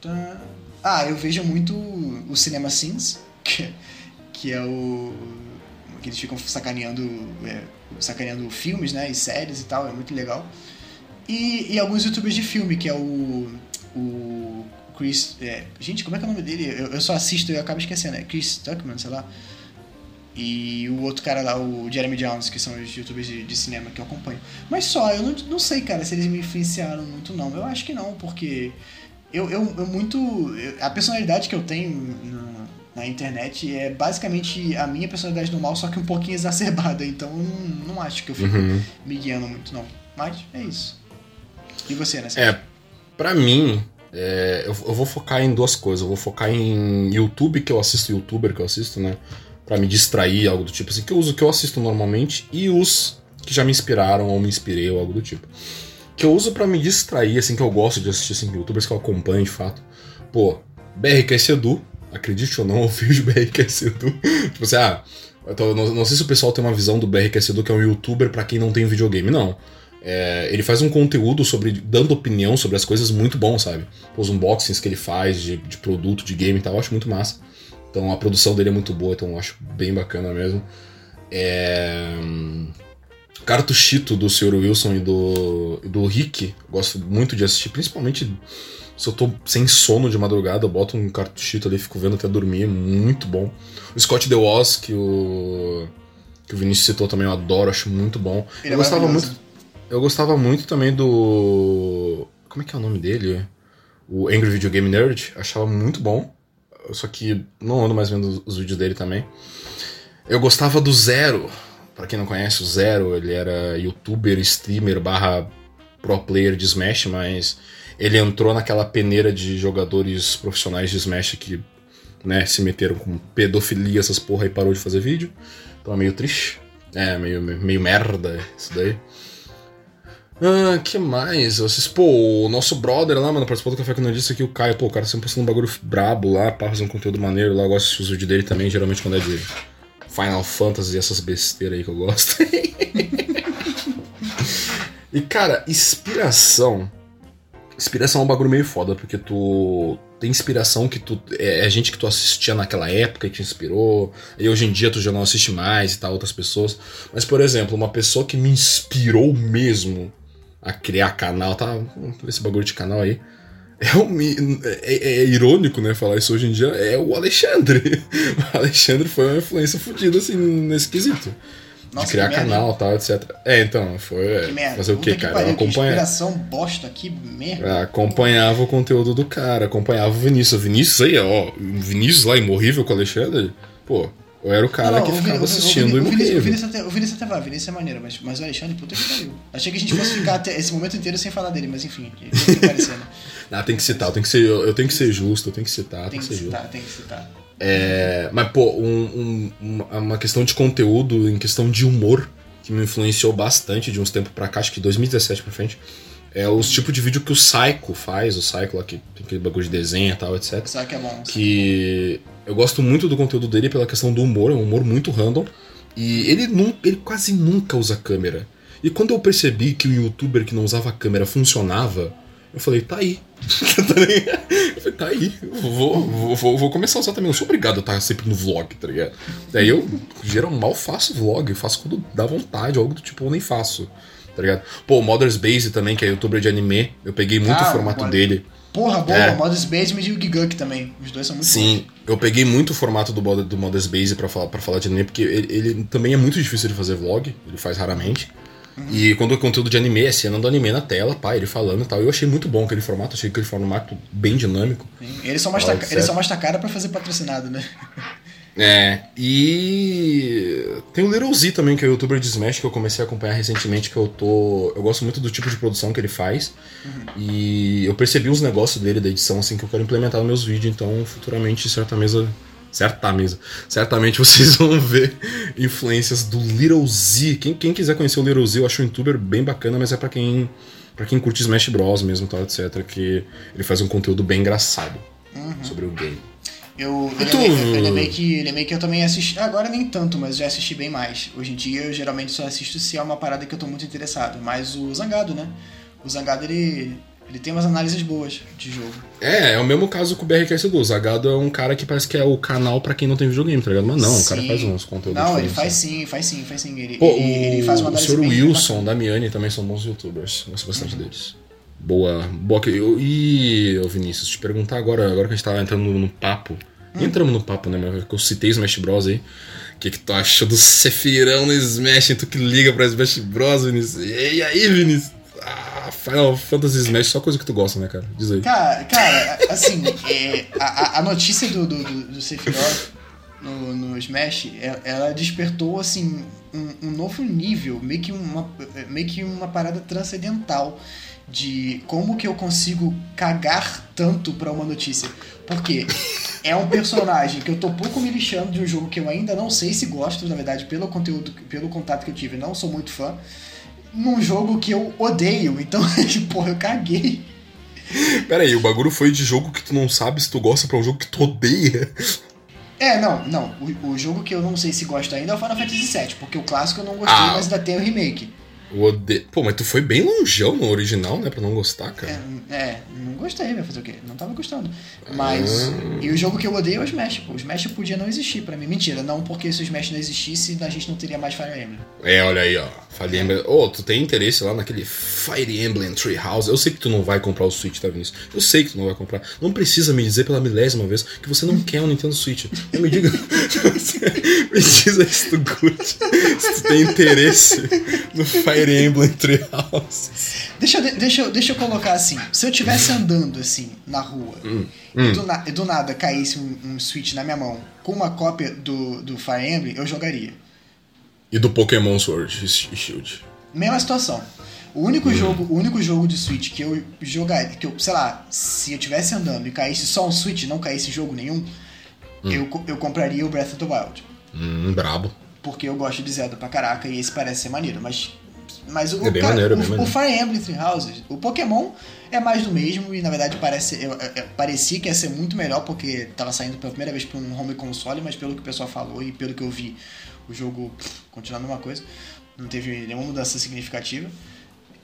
tá. Ah, eu vejo muito o Cinema Sins, que, que é o. que eles ficam sacaneando, é, sacaneando filmes, né? E séries e tal, é muito legal. E, e alguns youtubers de filme, que é o. O Chris. é, gente, como é que é o nome dele? Eu, eu só assisto e acabo esquecendo. É Chris Tuckman, sei lá. E o outro cara lá, o Jeremy Jones, que são os youtubers de, de cinema que eu acompanho. Mas só, eu não, não sei, cara, se eles me influenciaram muito, não. Eu acho que não, porque eu, eu, eu muito. eu- a personalidade que eu tenho na internet é basicamente a minha personalidade normal, só que um pouquinho exacerbada. Então não, não acho que eu fico Uhum. me guiando muito, não. Mas é isso. E você, né? É, pra mim, é, eu, eu vou focar em duas coisas. Eu vou focar em YouTube, que eu assisto, youtuber que eu assisto, né? Pra me distrair, algo do tipo assim, que eu uso que eu assisto normalmente, e os que já me inspiraram ou me inspirei ou algo do tipo. Que eu uso pra me distrair, assim, que eu gosto de assistir, assim, youtubers que eu acompanho de fato. Pô, BRKS Edu, acredite ou não, eu vejo BRKS Edu. tipo assim, ah, tô- não, não sei se o pessoal tem uma visão do BRKS Edu, que é um youtuber pra quem não tem videogame, não. É, ele faz um conteúdo sobre dando opinião sobre as coisas muito bom, sabe? Os unboxings que ele faz de, de produto, de game e tal, eu acho muito massa. Então a produção dele é muito boa, então eu acho bem bacana mesmo. É... Cartuchito do Sr. Wilson e do, do Rick, gosto muito de assistir, principalmente se eu tô sem sono de madrugada, eu boto um cartuchito ali, fico vendo até dormir, é muito bom. O Scott The Woz, que o, que o Vinícius citou também, eu adoro, acho muito bom. Ele é eu gostava maravilhoso. muito. Eu gostava muito também do. Como é que é o nome dele? O Angry Video Game Nerd. Achava muito bom. Só que não ando mais vendo os vídeos dele também. Eu gostava do Zero. Pra quem não conhece, o Zero, ele era youtuber, streamer, barra pro player de Smash, mas ele entrou naquela peneira de jogadores profissionais de Smash que né, se meteram com pedofilia, essas porra, e parou de fazer vídeo. Então é meio triste. É, meio, meio merda isso daí. Ah, que mais? Assisto, pô, o nosso brother lá, mano, participou do Café com Notícia aqui, o Caio, pô, o cara sempre postando um bagulho brabo lá, pá, fazendo conteúdo maneiro lá, eu gosto de os vídeos dele também, geralmente quando é de Final Fantasy e essas besteiras aí que eu gosto. e, cara, inspiração. Inspiração é um bagulho meio foda, porque tu tem inspiração que tu. É, é gente que tu assistia naquela época e te inspirou. E hoje em dia tu já não assiste mais e tal, outras pessoas. Mas, por exemplo, uma pessoa que me inspirou mesmo a criar canal, tá? Esse bagulho de canal aí. É, um, é, é irônico, né, falar isso hoje em dia, é o Alexandre. O Alexandre foi uma influência fodida, assim, nesse quesito. Nossa, de criar que canal e tal, etc. É, então, foi. Que merda. Fazer o quê, que cara? pariu, que acompanha, inspiração bosta aqui, merda. acompanhava o conteúdo do cara, acompanhava o Vinícius. O Vinícius aí, ó, o Vinícius lá, imorrível com o Alexandre, pô, eu era o cara Não, que o ficava o- assistindo o o Vinícius, o imorrível. Vinícius até, o Vinícius até vai, o Vinícius é maneiro, mas, mas o Alexandre, puta que pariu. Achei que a gente fosse ficar até esse momento inteiro sem falar dele, mas enfim, tem que aparecer, né? Ah, tem que citar, eu tenho que ser, eu, eu tenho que ser justo, eu tenho que citar, Tem tem que que ser justo. citar, tem que citar. É, mas, pô, um- um- uma- questão de conteúdo, em questão de humor, que me influenciou bastante de uns tempos pra cá, acho que 2017 pra frente, é os tipos de vídeo que o Psycho faz, o Psycho lá que tem aquele bagulho de desenho e tal, etc. Que é bom? Que eu gosto muito do conteúdo dele pela questão do humor, é um humor muito random. E ele, nunca, ele quase nunca usa câmera. E quando eu percebi que o youtuber que não usava câmera funcionava, eu falei, tá aí. Tá ligado? eu falei, tá aí. Vou, vou, vou, vou começar a usar também. Eu sou obrigado a estar sempre no vlog, tá ligado? Daí eu, geral, mal faço vlog. Faço quando dá vontade, algo do tipo, eu nem faço. Tá ligado? Pô, o Mothers Base também, que é youtuber de anime. Eu peguei muito Ah, o formato olha. dele. Porra, boa, É. Modern Basement e o Gigunk também. Os dois são muito Sim, eu peguei muito o formato do, do Mothers Base pra falar, pra falar de anime, porque ele, ele também é muito difícil de fazer vlog, ele faz raramente. E quando é conteúdo de anime, é cena do anime na tela, pá, ele falando e tal. Eu achei muito bom aquele formato, achei aquele formato bem dinâmico. Eles são mais, taca- eles são mais tacara pra fazer patrocinado, né? É, e tem o Little Z também, que é o youtuber de Smash que eu comecei a acompanhar recentemente, que eu tô. Eu gosto muito do tipo de produção que ele faz. Uhum. E eu percebi uns negócios dele da edição assim que eu quero implementar nos meus vídeos, então futuramente certa mesa. Certa mesa. Certamente vocês vão ver influências do Little Z. Quem, quem quiser conhecer o Little Z, eu acho um youtuber bem bacana, mas é para quem. para quem curte Smash Bros mesmo, tal, etc. Que ele faz um conteúdo bem engraçado uhum. sobre o game. Eu, ele, é meio, ele, é meio, que, ele é meio que eu também assisti. Agora nem tanto, mas já assisti bem mais. Hoje em dia eu geralmente só assisto se é uma parada que eu tô muito interessado. Mas o Zangado, né? O Zangado ele. Ele tem umas análises boas de jogo. É, é o mesmo caso com o BRKS2. O Zagado é um cara que parece que é o canal para quem não tem videogame, tá ligado? Mas não, sim. o cara faz uns conteúdos Não, ele faz sim, faz sim, faz sim. Ele, Pô, ele, ele faz uma análise O Sr. Wilson, da Miane também são bons youtubers. Gosto bastante uhum. deles. Boa. Boa. E, ô Vinícius, te perguntar agora, agora que a gente tá entrando no papo Hum. Entramos no papo, né? Que eu citei Smash Bros aí. O que, que tu achou do Sefirão no Smash? Tu que liga pra Smash Bros, Vinícius. E aí, Vinícius? Ah, Final Fantasy Smash, só coisa que tu gosta, né, cara? Diz aí. Cara, cara assim, é, a, a notícia do, do, do, do Sephiroth no, no Smash, é, ela despertou, assim, um, um novo nível, meio que uma, meio que uma parada transcendental de como que eu consigo cagar tanto pra uma notícia. Porque é um personagem que eu tô pouco me lixando de um jogo que eu ainda não sei se gosto, na verdade, pelo conteúdo, pelo contato que eu tive, não sou muito fã. Num jogo que eu odeio, então, porra, eu caguei. Pera aí, o bagulho foi de jogo que tu não sabe se tu gosta pra um jogo que tu odeia. É, não, não. O, o jogo que eu não sei se gosto ainda é o Final Fantasy VII, porque o clássico eu não gostei, ah. mas ainda tem o remake. O ode... Pô, mas tu foi bem longeão no original, né? Pra não gostar, cara. É, é não gostei, vai fazer o quê? Não tava gostando. Mas. Ah. E o jogo que eu odeio é o Smash, pô. O Smash podia não existir pra mim. Mentira, não porque se o Smash não existisse, a gente não teria mais Fire Emblem. É, olha aí, ó. Fire Emblem. Ô, oh, tu tem interesse lá naquele Fire Emblem Treehouse? Eu sei que tu não vai comprar o Switch, tá, Vinícius? Eu sei que tu não vai comprar. Não precisa me dizer pela milésima vez que você não quer um Nintendo Switch. Não me diga. precisa se tu curte. Se tu tem interesse no Fire Emblem Treehouse. Deixa, deixa, deixa eu colocar assim. Se eu estivesse andando assim na rua hum, hum. E, do na, do nada caísse um, um, Switch na minha mão com uma cópia do, do Fire Emblem, eu jogaria. E do Pokémon Sword e Shield? Mesma situação. O único hum. jogo, o único jogo de Switch que eu jogaria, que eu, sei lá, se eu estivesse andando e caísse só um Switch, não caísse jogo nenhum, hum. eu, eu compraria o Breath of the Wild. Hum, brabo. Porque eu gosto de Zelda pra caraca e esse parece ser maneiro, mas mas o, é bem cara, maneiro, o, bem o Fire Emblem Three Houses, o Pokémon é mais do mesmo e na verdade parece, eu, eu, parecia que ia ser muito melhor porque tava saindo pela primeira vez para um home console, mas pelo que o pessoal falou e pelo que eu vi, o jogo continua a mesma coisa, não teve nenhuma mudança significativa.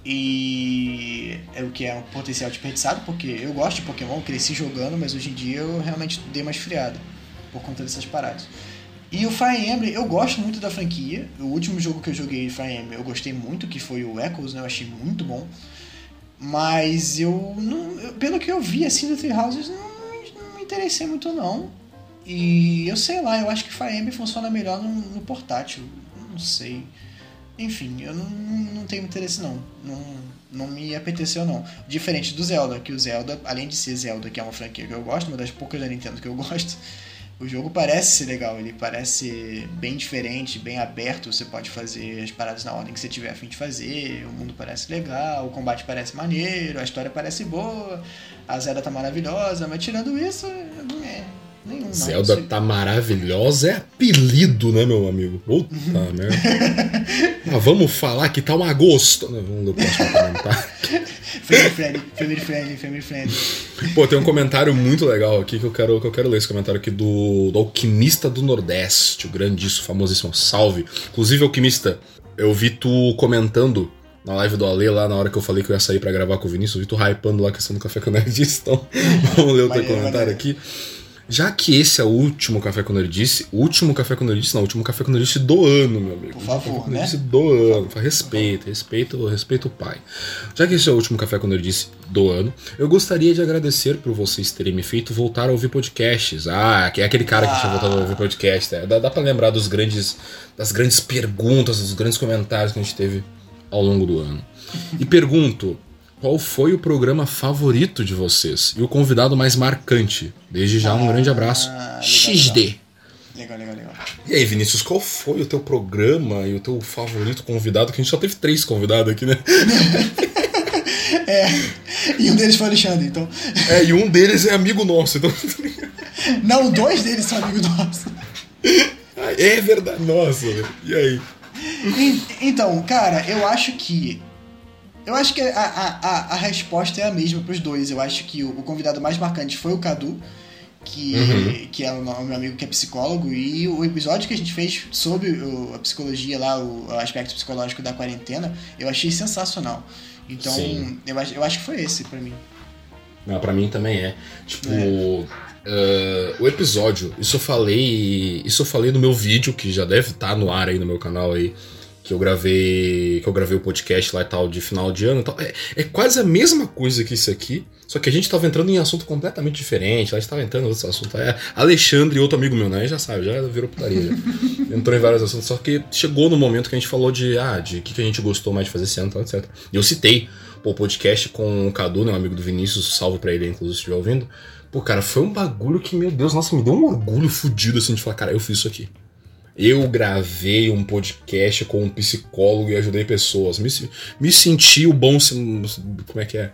E é o que é um potencial desperdiçado, porque eu gosto de Pokémon, cresci jogando, mas hoje em dia eu realmente dei uma esfriada por conta dessas paradas. E o Fire Emblem, eu gosto muito da franquia. O último jogo que eu joguei de Fire Emblem eu gostei muito, que foi o Echoes, né? Eu achei muito bom. Mas eu, não, pelo que eu vi assim do Three Houses, não, não, me interessei muito não. E eu sei lá, eu acho que Fire Emblem funciona melhor no, no portátil. Não sei. Enfim, eu não, não tenho interesse não. não. Não me apeteceu não. Diferente do Zelda, que o Zelda, além de ser Zelda, que é uma franquia que eu gosto, uma das poucas da Nintendo que eu gosto, o jogo parece ser legal, ele parece bem diferente, bem aberto, você pode fazer as paradas na ordem que você tiver a fim de fazer, o mundo parece legal, o combate parece maneiro, a história parece boa, a Zelda tá maravilhosa, mas tirando isso, é, nenhum. Não, Zelda não tá maravilhosa é apelido, né, meu amigo? Puta uhum. merda. ah, vamos falar que tá uma gosto. Não, não posso comentar. family friendly, family friendly, family friendly. Pô, tem um comentário muito legal aqui que eu quero, que eu quero ler esse comentário aqui do, do Alquimista do Nordeste, o grandíssimo, famosíssimo. Salve. Inclusive, Alquimista, eu vi tu comentando na live do Ale lá na hora que eu falei que eu ia sair para gravar com o Vinícius, eu vi tu hypando lá a questão do Café Nerd, então vamos ler o teu comentário aqui. Já que esse é o último Café com Nerdice, o último Café com Nerdice, não, o último Café com Nerdice do ano, meu amigo. Por favor, né? do ano. Respeita, respeita, respeita o pai. Já que esse é o último Café com Nerdice do ano, eu gostaria de agradecer por vocês terem me feito voltar a ouvir podcasts. Ah, que é aquele cara que tinha voltado a ouvir podcast. É. Dá, dá pra lembrar dos grandes, das grandes perguntas, dos grandes comentários que a gente teve ao longo do ano. E pergunto, qual foi o programa favorito de vocês e o convidado mais marcante. Desde já, um ah, grande abraço. XD. Legal, legal, legal. E aí, Vinícius, qual foi o teu programa e o teu favorito convidado? Que a gente só teve três convidados aqui, né? É, e um deles foi o Alexandre, então. É, e um deles é amigo nosso, então. Não, dois deles são amigos nossos. É verdade, nossa, e aí? Então, cara, eu acho que. Eu acho que a, a, a, resposta é a mesma pros dois. Eu acho que o, o convidado mais marcante foi o Cadu, que, Uhum. que é o, o meu amigo que é psicólogo, e o episódio que a gente fez sobre o- a psicologia lá, o, aspecto psicológico da quarentena, eu achei sensacional. Então, Sim. eu acho, eu acho que foi esse pra mim. Não, pra mim também é. Tipo, É. eh, o episódio, isso eu falei. Isso eu falei no meu vídeo, que já deve estar no ar aí no meu canal aí. Que eu gravei. Que eu gravei o podcast lá e tal, de final de ano e tal. É, é quase a mesma coisa que isso aqui. Só que a gente tava entrando em assunto completamente diferente. Lá a gente tava entrando em outros assuntos. É, Alexandre e outro amigo meu, né? Já sabe, já virou putaria. já. Entrou em vários assuntos. Só que chegou no momento que a gente falou de. Ah, de o que, que a gente gostou mais de fazer esse ano, tal, etc. E eu citei pô, o podcast com o Cadu, né? Um amigo do Vinícius, salve pra ele, inclusive, se estiver ouvindo. Pô, cara, foi um bagulho que, meu Deus, nossa, me deu um orgulho fudido assim de falar, cara, eu fiz isso aqui. Eu gravei um podcast com um psicólogo e ajudei pessoas. Me, me senti o bom. Como é que é?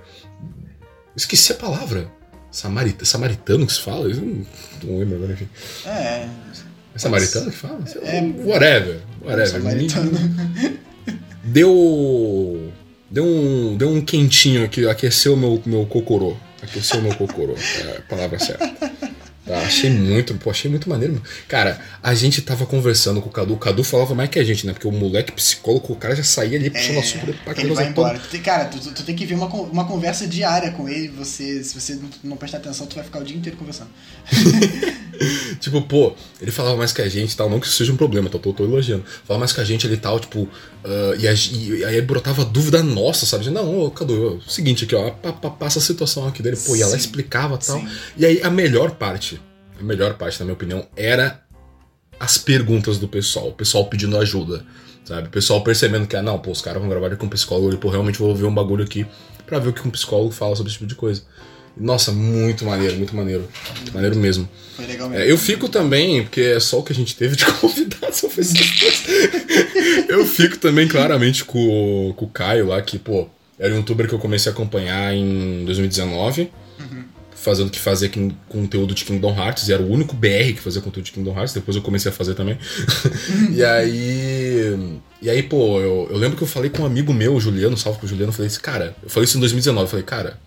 Esqueci a palavra. Samarita, samaritano que se fala? Eu não, não lembro agora, enfim. É. É samaritano que fala? É. Whatever. Whatever. Samaritano. Deu. Deu um, deu um quentinho aqui, aqueceu o meu, meu cocorô. Aqueceu o meu cocorô. É a palavra certa. Tá, achei muito, pô, achei muito maneiro. Cara, a gente tava conversando com o Cadu. O Cadu falava mais que a gente, né? Porque o moleque psicólogo, o cara já saía ali puxando assunto pra Ele vai embora. Tu cara, tu, tu- tem que ver uma, uma conversa diária com ele. Você, se você não- prestar atenção, tu vai ficar o dia inteiro conversando. Tipo, pô, ele falava mais que a gente e tal, não que isso seja um problema, tô, tô, tô elogiando. Falava mais que a gente ali e tal, tipo, ah, e, a- e aí brotava dúvida nossa, sabe? Não, ô, Cadu, ó, seguinte aqui, ó, pa- pa- passa a situação aqui dele, pô, e ela Sim, explicava e tal. sim. E aí a melhor parte, melhor parte, na minha opinião, era as perguntas do pessoal, o pessoal pedindo ajuda, sabe? O pessoal percebendo que, ah, não, pô, os caras vão gravar com um psicólogo, e, pô, realmente vou ver um bagulho aqui pra ver o que um psicólogo fala sobre esse tipo de coisa. Nossa, muito maneiro, muito maneiro. Muito maneiro mesmo. Foi legal mesmo. É, eu fico também, porque é só o que a gente teve de convidados, só foi. Eu fico também claramente com, com o Caio lá, que, pô, era um youtuber que eu comecei a acompanhar em 2019, fazendo que fazia quin- conteúdo de Kingdom Hearts, e era o único BR que fazia conteúdo de Kingdom Hearts, depois eu comecei a fazer também. e aí. E aí, pô, eu, eu lembro que eu falei com um amigo meu, Juliano, salve pro Juliano, eu falei assim, cara, eu falei isso em 2019, eu falei, cara,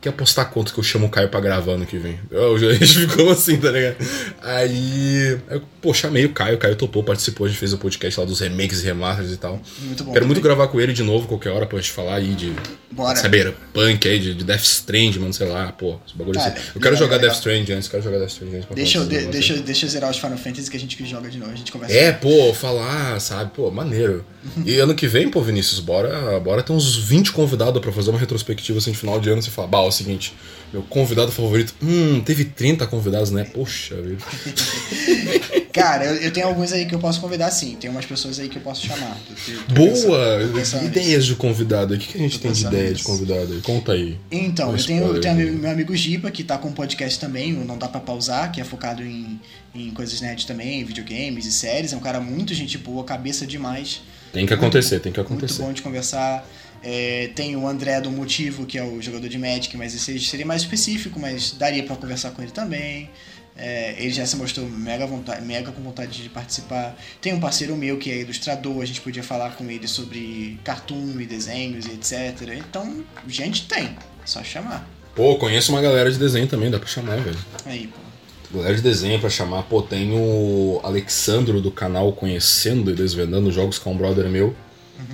quer apostar quanto que eu chamo o Caio pra gravar ano que vem? Eu, a gente ficou assim, tá ligado? Aí, eu, pô, chamei o Caio, o Caio topou, participou, a gente fez o podcast lá dos remakes e remasters e tal. Muito bom. Quero muito gravar com ele de novo, qualquer hora, pra gente falar aí de Bora. cyberpunk aí, de, de Death Strand, mano, sei lá, pô, esse bagulho Cara, assim. Eu quero legal, jogar legal. Death Strand antes, quero jogar Death Strand antes. Deixa eu, de- deixa, eu- deixa eu zerar os Final Fantasy que a gente joga de novo. A gente conversa. É, pô, falar, sabe? Pô, maneiro. E ano que vem, pô, Vinícius, bora, bora ter uns 20 convidados pra fazer uma retrospectiva assim de final de ano. Você fala, bah, o seguinte, meu convidado favorito. Hum, teve 30 convidados, né? Poxa vida. Cara, eu, eu tenho alguns aí que eu posso convidar sim. Tem umas pessoas aí que eu posso chamar. Eu pensando- Boa! pensando nisso. Ideias de convidado aí. O que, que a gente tem de ideia de nisso. convidado aí? Conta aí. Então, eu tenho, eu tenho amigo- meu amigo Giba, que tá com um podcast também, o Não Dá Pra Pausar, que é focado em, em coisas nerds também, videogames e séries. É um cara muito gente boa, cabeça demais. Tem que acontecer, tem que Muito acontecer. bom de conversar. É, tem o André do Motivo, que é o jogador de Magic, mas esse seria mais específico, mas daria pra conversar com ele também. É, ele já se mostrou mega, vontade, mega com vontade de participar. Tem um parceiro meu que é ilustrador, a gente podia falar com ele sobre cartoon e desenhos e etc. Então, gente tem, só chamar. Pô, conheço uma galera de desenho também, dá pra chamar, velho. Aí, pô. Galera de desenho pra chamar, pô, tem o Alexandro do canal Conhecendo e Desvendando Jogos, que é um brother meu,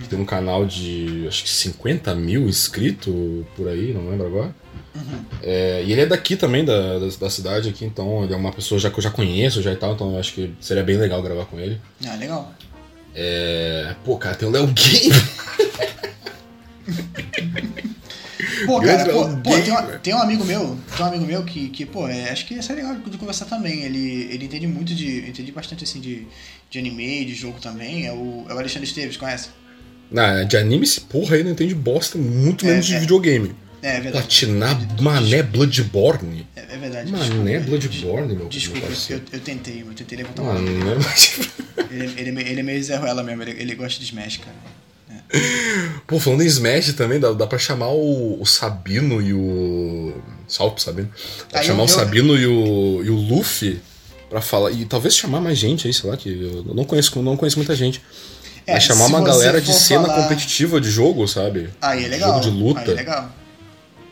que tem um canal de acho que 50 mil inscritos por aí, não lembro agora. É, e ele é daqui também, da, da, da cidade aqui, então ele é uma pessoa já que eu já conheço já e tal, então eu acho que seria bem legal gravar com ele. Ah, legal. É, pô, cara, tem o Léo Game. Pô, cara, pô, pô, tem, um, tem um amigo meu, tem um amigo meu que, que pô, é, acho que ia ser legal de conversar também. Ele, ele entende muito de. entende bastante assim de, de anime, de jogo também. É o, é o Alexandre Esteves, conhece? Na, de anime, esse porra aí não entende bosta, muito É, menos de é. videogame. É, é verdade. Platinar Mané Bloodborne? É, é verdade. Mané. Bloodborne, meu Desculpa, meu eu, eu tentei, eu tentei levantar uma Mané... ele, ele, é meio- ele é meio Zé Ruela mesmo, ele, ele gosta de Smash, cara. Pô, falando em Smash também, dá, dá pra chamar o, o Sabino e o. Salve Sabino. Dá pra Aí chamar o Sabino e o, e o Luffy pra falar. E talvez chamar mais gente aí, sei lá, que eu não conheço, não conheço muita gente. É, Mas chamar uma galera de cena falar- competitiva de jogo, sabe? Aí é legal. Jogo de luta. Aí é legal.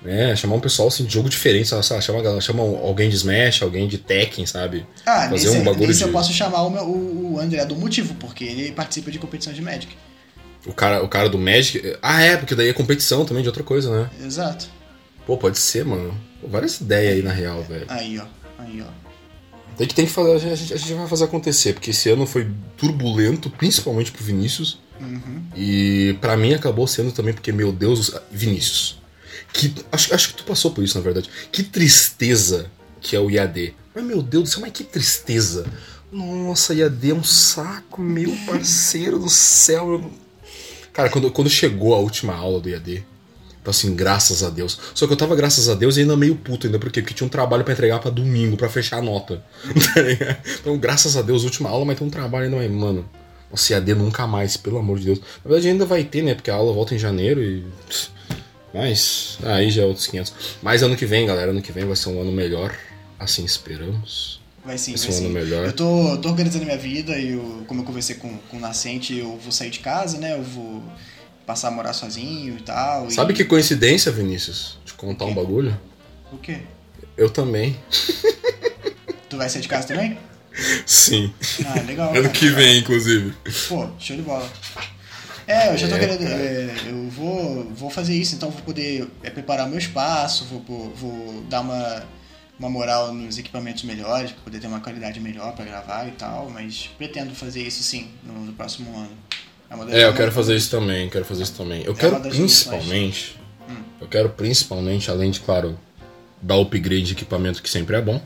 É, chamar um pessoal assim, de jogo diferente, sabe? Chama, chama alguém de Smash, alguém de Tekken, sabe? Ah, Fazer nesse, um bagulho nesse de. eu posso chamar o, meu, o, André do motivo, porque ele participa de competição de Magic. O cara, o cara do Magic. Ah, é, porque daí é competição também de outra coisa, né? Exato. Pô, pode ser, mano. Pô, várias ideias aí na real, velho. Aí, ó. Aí, ó. Tem que, tem que fazer, a gente, a gente vai fazer acontecer, porque esse ano foi turbulento, principalmente pro Vinícius. Uhum. E pra mim acabou sendo também porque, meu Deus, Vinícius. Que, acho, acho que tu passou por isso, na verdade. Que tristeza que é o IAD. Mas, meu Deus do céu, mas que tristeza. Nossa, IAD é um saco, meu parceiro do céu. Cara, quando, quando chegou a última aula do IAD, tipo assim, graças a Deus. Só que eu tava, graças a Deus, ainda meio puto ainda, por quê? Porque tinha um trabalho pra entregar pra domingo, pra fechar a nota. Então, graças a Deus, última aula, mas tem um trabalho ainda, mas, mano. Nossa, IAD nunca mais, pelo amor de Deus. Na verdade, ainda vai ter, né? Porque a aula volta em janeiro e. Mas, aí já é outros 500. Mas ano que vem, galera, ano que vem vai ser um ano melhor. Assim esperamos. Vai sim, Esse vai um ano sim. melhor. Eu tô, tô organizando minha vida e eu, como eu conversei com, com o Nascente, eu vou sair de casa, né? Eu vou passar a morar sozinho e tal. Sabe e... que coincidência, Vinícius? De contar um bagulho? O quê? Eu também. Tu vai sair de casa também? Sim. Ah, legal. Ano cara, que vem, inclusive. Pô, show de bola. É, eu já tô É, querendo. é, eu vou, vou fazer isso, então vou poder é, preparar meu espaço, vou, vou dar uma, uma moral nos equipamentos melhores, pra poder ter uma qualidade melhor pra gravar e tal, mas pretendo fazer isso sim no, no próximo ano. Das- É, eu quero fazer isso também, quero fazer isso também. Eu É quero principalmente. Hum. Eu quero principalmente, além de, claro, dar upgrade de equipamento que sempre é bom.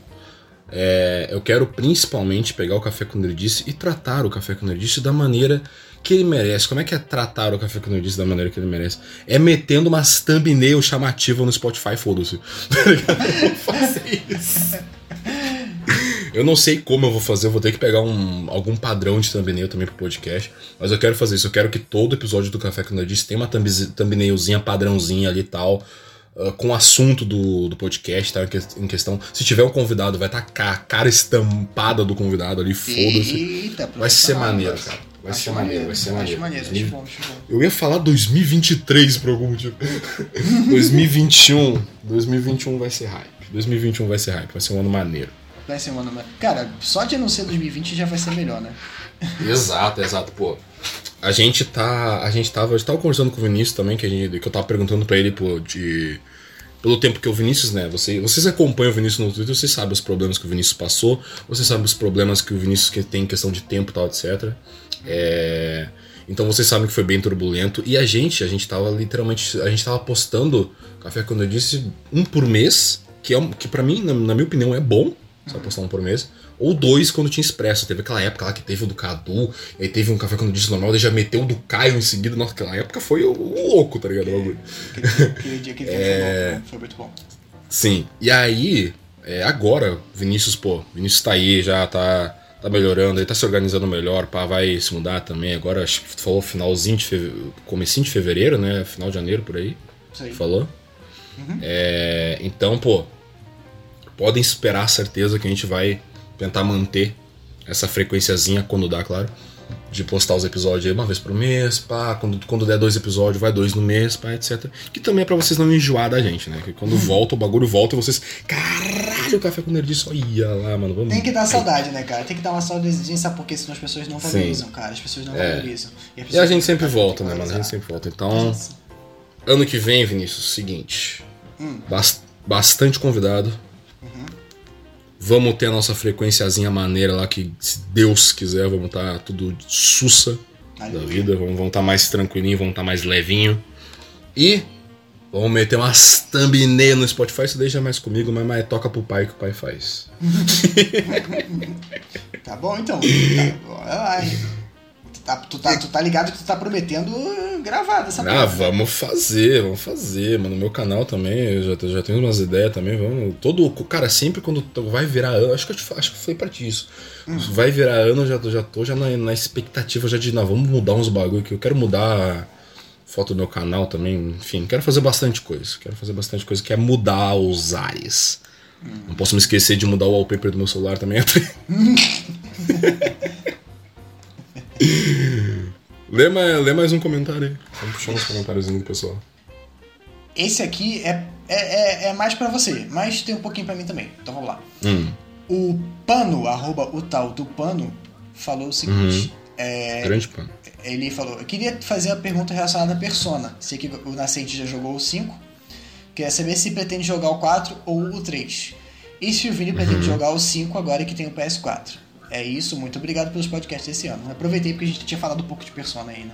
é, eu quero principalmente pegar o Café com Nerdice e tratar o Café com Nerdice da maneira que ele merece. Como é que é tratar o Café com Nerdice da maneira que ele merece? É metendo umas thumbnail chamativa no Spotify, foda-se. Ligado? Eu vou fazer isso. Eu não sei como eu vou fazer, eu vou ter que pegar um, algum padrão de thumbnail também pro podcast. Mas eu quero fazer isso, eu quero que todo episódio do Café com Nerdice tenha uma thumb- thumbnailzinha padrãozinha ali e tal. ah, com o assunto do, do podcast, tá? Em que- Em questão. Se tiver um convidado, vai estar tá a cara estampada do convidado ali, foda-se. Eita, Vai ser profissional, maneiro, mas- cara. Vai acho ser maneiro, vai ser maneiro. Acho maneiro, acho bom, acho bom. Eu ia falar 2023 por algum motivo. 2021. 2021 vai ser hype. 2021 vai ser hype, vai ser um ano maneiro. Ano. Cara, só de não ser 2020 já vai ser melhor, né? Exato, exato, pô. A gente tá. A gente tava. Gente tava conversando com o Vinícius também, que, a gente, que eu tava perguntando pra ele, pô, de. Pelo tempo que o Vinícius, né? Você, vocês acompanham o Vinícius no Twitter, vocês sabem os problemas que o Vinícius passou, vocês sabem os problemas que o Vinícius que tem em questão de tempo e tal, etc. É, então vocês sabem que foi bem turbulento. E a gente, a gente tava literalmente. A gente tava postando Café quando eu disse um por mês, que, é, que pra mim, na, na minha opinião, é bom. Só postar um por mês. Ou dois quando tinha expresso. Teve aquela época lá que teve o do Cadu, e aí teve um café quando disse normal, daí já meteu o do Caio em seguida. Nossa, aquela época foi o, o louco, tá ligado? Aquele, dia- que ele É. bom, foi muito bom. Sim. E aí, é, agora, Vinícius, pô, Vinícius tá aí, já tá, tá melhorando, ele tá se organizando melhor, pá, vai se mudar também. Agora, acho que tu falou finalzinho de fevereiro, comecinho de fevereiro, né? Final de janeiro, por aí. Isso aí. Falou? É, então, pô, podem esperar a certeza que a gente vai tentar manter essa frequenciazinha quando dá, claro. De postar os episódios aí uma vez por mês, pá, quando, quando der dois episódios, vai dois no mês, pá, etc. Que também é pra vocês não enjoar da gente, né? Que quando volta, o bagulho volta e vocês. Caralho, o café com nerdice, olha lá, mano. Vamos. Tem que dar saudade, né, cara? Tem que dar uma saudadezinha, sabe por quê? Senão as pessoas não valorizam, cara. As pessoas não É. valorizam. as E a pessoas gente sempre volta, né, mano? A gente sempre volta. Então, ano que vem, Vinícius, seguinte. bas- bastante convidado. Vamos ter a nossa frequenciazinha maneira lá, que se Deus quiser, vamos estar tudo sussa da Aleluia. vida. Vamos estar mais tranquilinho, vamos estar mais levinho. E vamos meter umas thumbnail no Spotify, isso deixa mais comigo, mas, mas toca pro pai que o pai faz. Tá bom, então. Tá, olha lá, tá, tu, tá, tu tá ligado que tu tá prometendo gravada essa Ah, porra. vamos fazer, vamos fazer, mano. No meu canal também, eu já, já tenho umas ideias também, vamos. Todo. Cara, sempre quando vai virar ano, acho que eu te, acho que foi pra ti isso. Vai virar ano, eu já, já tô já na, na expectativa já de, não, vamos mudar uns bagulho que eu quero mudar a foto do meu canal também, enfim, quero fazer bastante coisa. Quero fazer bastante coisa, que é mudar os ares. Não posso me esquecer de mudar o wallpaper do meu celular também. lê, mais, lê mais um comentário aí. Vamos puxar uns comentários do pessoal. Esse aqui é, é, é, é mais pra você, mas tem um pouquinho pra mim também. Então vamos lá. Hum. O Pano, arroba o tal do Pano, falou o seguinte. É, Grande pano. ele falou, eu queria fazer a pergunta relacionada à Persona. Sei que o Nascente já jogou o 5. Queria saber se pretende jogar o 4 ou o 3. E se o Vini pretende jogar o 5 agora que tem o PS4. É isso, muito obrigado pelos podcasts esse ano. Aproveitei porque a gente tinha falado um pouco de Persona aí, né?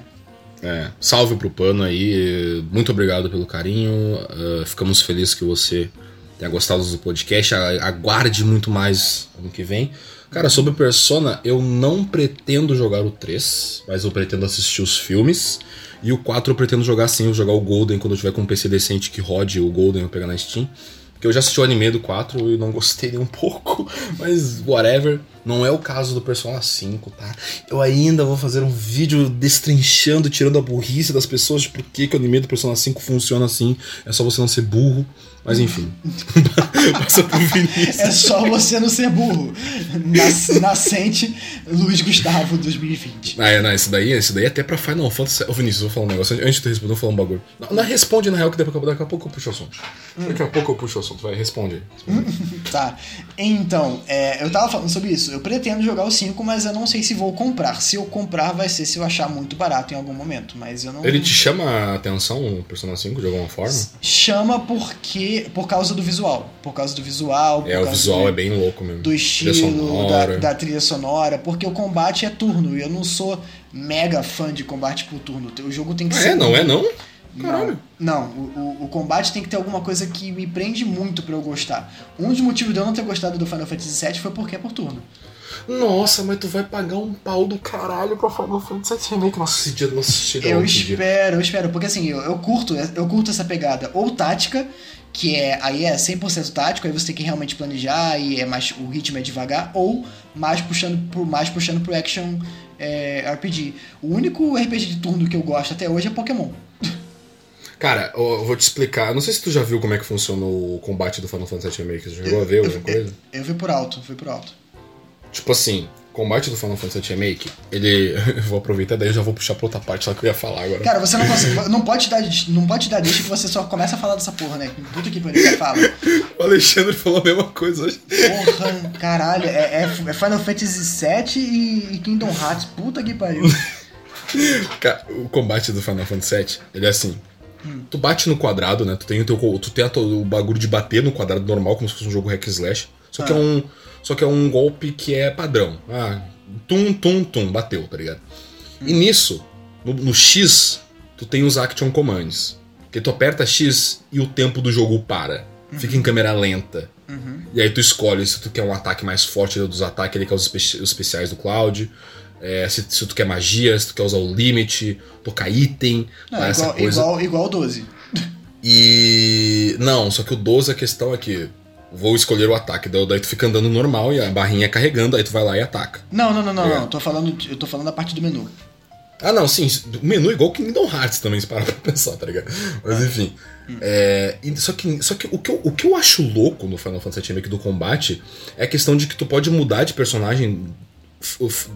É, salve pro Pano aí, muito obrigado pelo carinho. uh, ficamos felizes que você tenha gostado do podcast. Aguarde muito mais ano que vem. Cara, sobre Persona, eu não pretendo jogar o 3, mas eu pretendo assistir os filmes. E o 4 eu pretendo jogar sim, eu jogar o Golden quando eu tiver com um PC decente que rode o Golden, eu pegar na Steam. Porque eu já assisti o anime do 4 e não gostei nem um pouco, mas whatever. Não é o caso do Persona 5, tá? Eu ainda vou fazer um vídeo destrinchando, tirando a burrice das pessoas de por que, que o anime do Persona 5 funciona assim. É só você não ser burro. Mas enfim. Passa pro Vinícius. É só você não ser burro. Nas- nascente Luiz Gustavo 2020. Ah, é, não, esse daí, esse daí é até pra Final Fantasy. Ô, Vinícius, vou falar um negócio. Antes de tu responder, eu vou falar um bagulho. Não, não responde na real, que daqui a, daqui a pouco eu puxo o assunto. Daqui a pouco eu puxo o assunto. Vai, responde. Responde. Tá. Então, é, eu tava falando sobre isso. Eu pretendo jogar o 5, mas eu não sei se vou comprar. Se eu comprar, vai ser se eu achar muito barato em algum momento. Mas eu não. Ele te chama a atenção, o Persona 5, de alguma forma? Chama porque. Por causa do visual. Por causa do visual. É, o visual do, é bem louco mesmo. do estilo, da, da trilha sonora. Porque o combate é turno. E eu não sou mega fã de combate por turno. O jogo tem que Ah, ser. é, não é não? Caralho. Não, não o, o, o combate tem que ter alguma coisa que me prende muito pra eu gostar. Um dos motivos de eu não ter gostado do Final Fantasy VII foi porque é por turno. Nossa, mas tu vai pagar um pau do caralho pra Final Fantasy VII Remake. Nossa, esse dia, nossa, chega Eu outro dia. espero, eu espero, porque assim, eu, eu curto, eu curto essa pegada ou tática, que é aí é 100% tático, aí você tem que realmente planejar e é mais o ritmo é devagar, ou mais puxando pro mais puxando pro action é, RPG. O único RPG de turno que eu gosto até hoje é Pokémon. Cara, eu eu vou te explicar. Não sei se tu já viu como é que funciona o combate do Final Fantasy VII Remake. Você chegou a ver alguma coisa? Eu vi por alto, fui por alto. Tipo assim, combate do Final Fantasy VII Remake, ele. Eu vou aproveitar daí eu já vou puxar pra outra parte lá que eu ia falar agora. Cara, você não consegue, não pode dar, não pode dar deixa que você só começa a falar dessa porra, né? Puta que pariu, você fala. O Alexandre falou a mesma coisa hoje. Porra, caralho, é, é- é Final Fantasy VII e, e Kingdom Hearts, puta que pariu. Cara, o combate do Final Fantasy VII, ele é assim. Tu bate no quadrado, né? Tu tem o teu. Tu tem o bagulho de bater no quadrado normal, como se fosse um jogo hack slash. Só que é um. Só que é um golpe que é padrão. Ah, tum, tum, tum, bateu, tá ligado? E nisso, no, no X, tu tem os action commands. Que tu aperta X e o tempo do jogo para. Fica em câmera lenta. E aí tu escolhe se tu quer um ataque mais forte dos ataques, ele quer os, espe- os especiais do Cloud. é, se, se tu quer magia, se tu quer usar o limit, tocar item, Não, tá, essa igual, coisa. igual, igual o 12. E. Não, só que o 12 a questão é que vou escolher o ataque. Daí tu fica andando normal e a barrinha carregando, aí tu vai lá e ataca. Não, não, não, não, É. não. Tô falando, eu tô falando da parte do menu. Ah, não, sim, o menu é igual Kingdom Hearts também, se parar pra pensar, tá ligado? Mas enfim. É, e- só que, só que, o, que eu, o que eu acho louco no Final Fantasy VII do combate é a questão de que tu pode mudar de personagem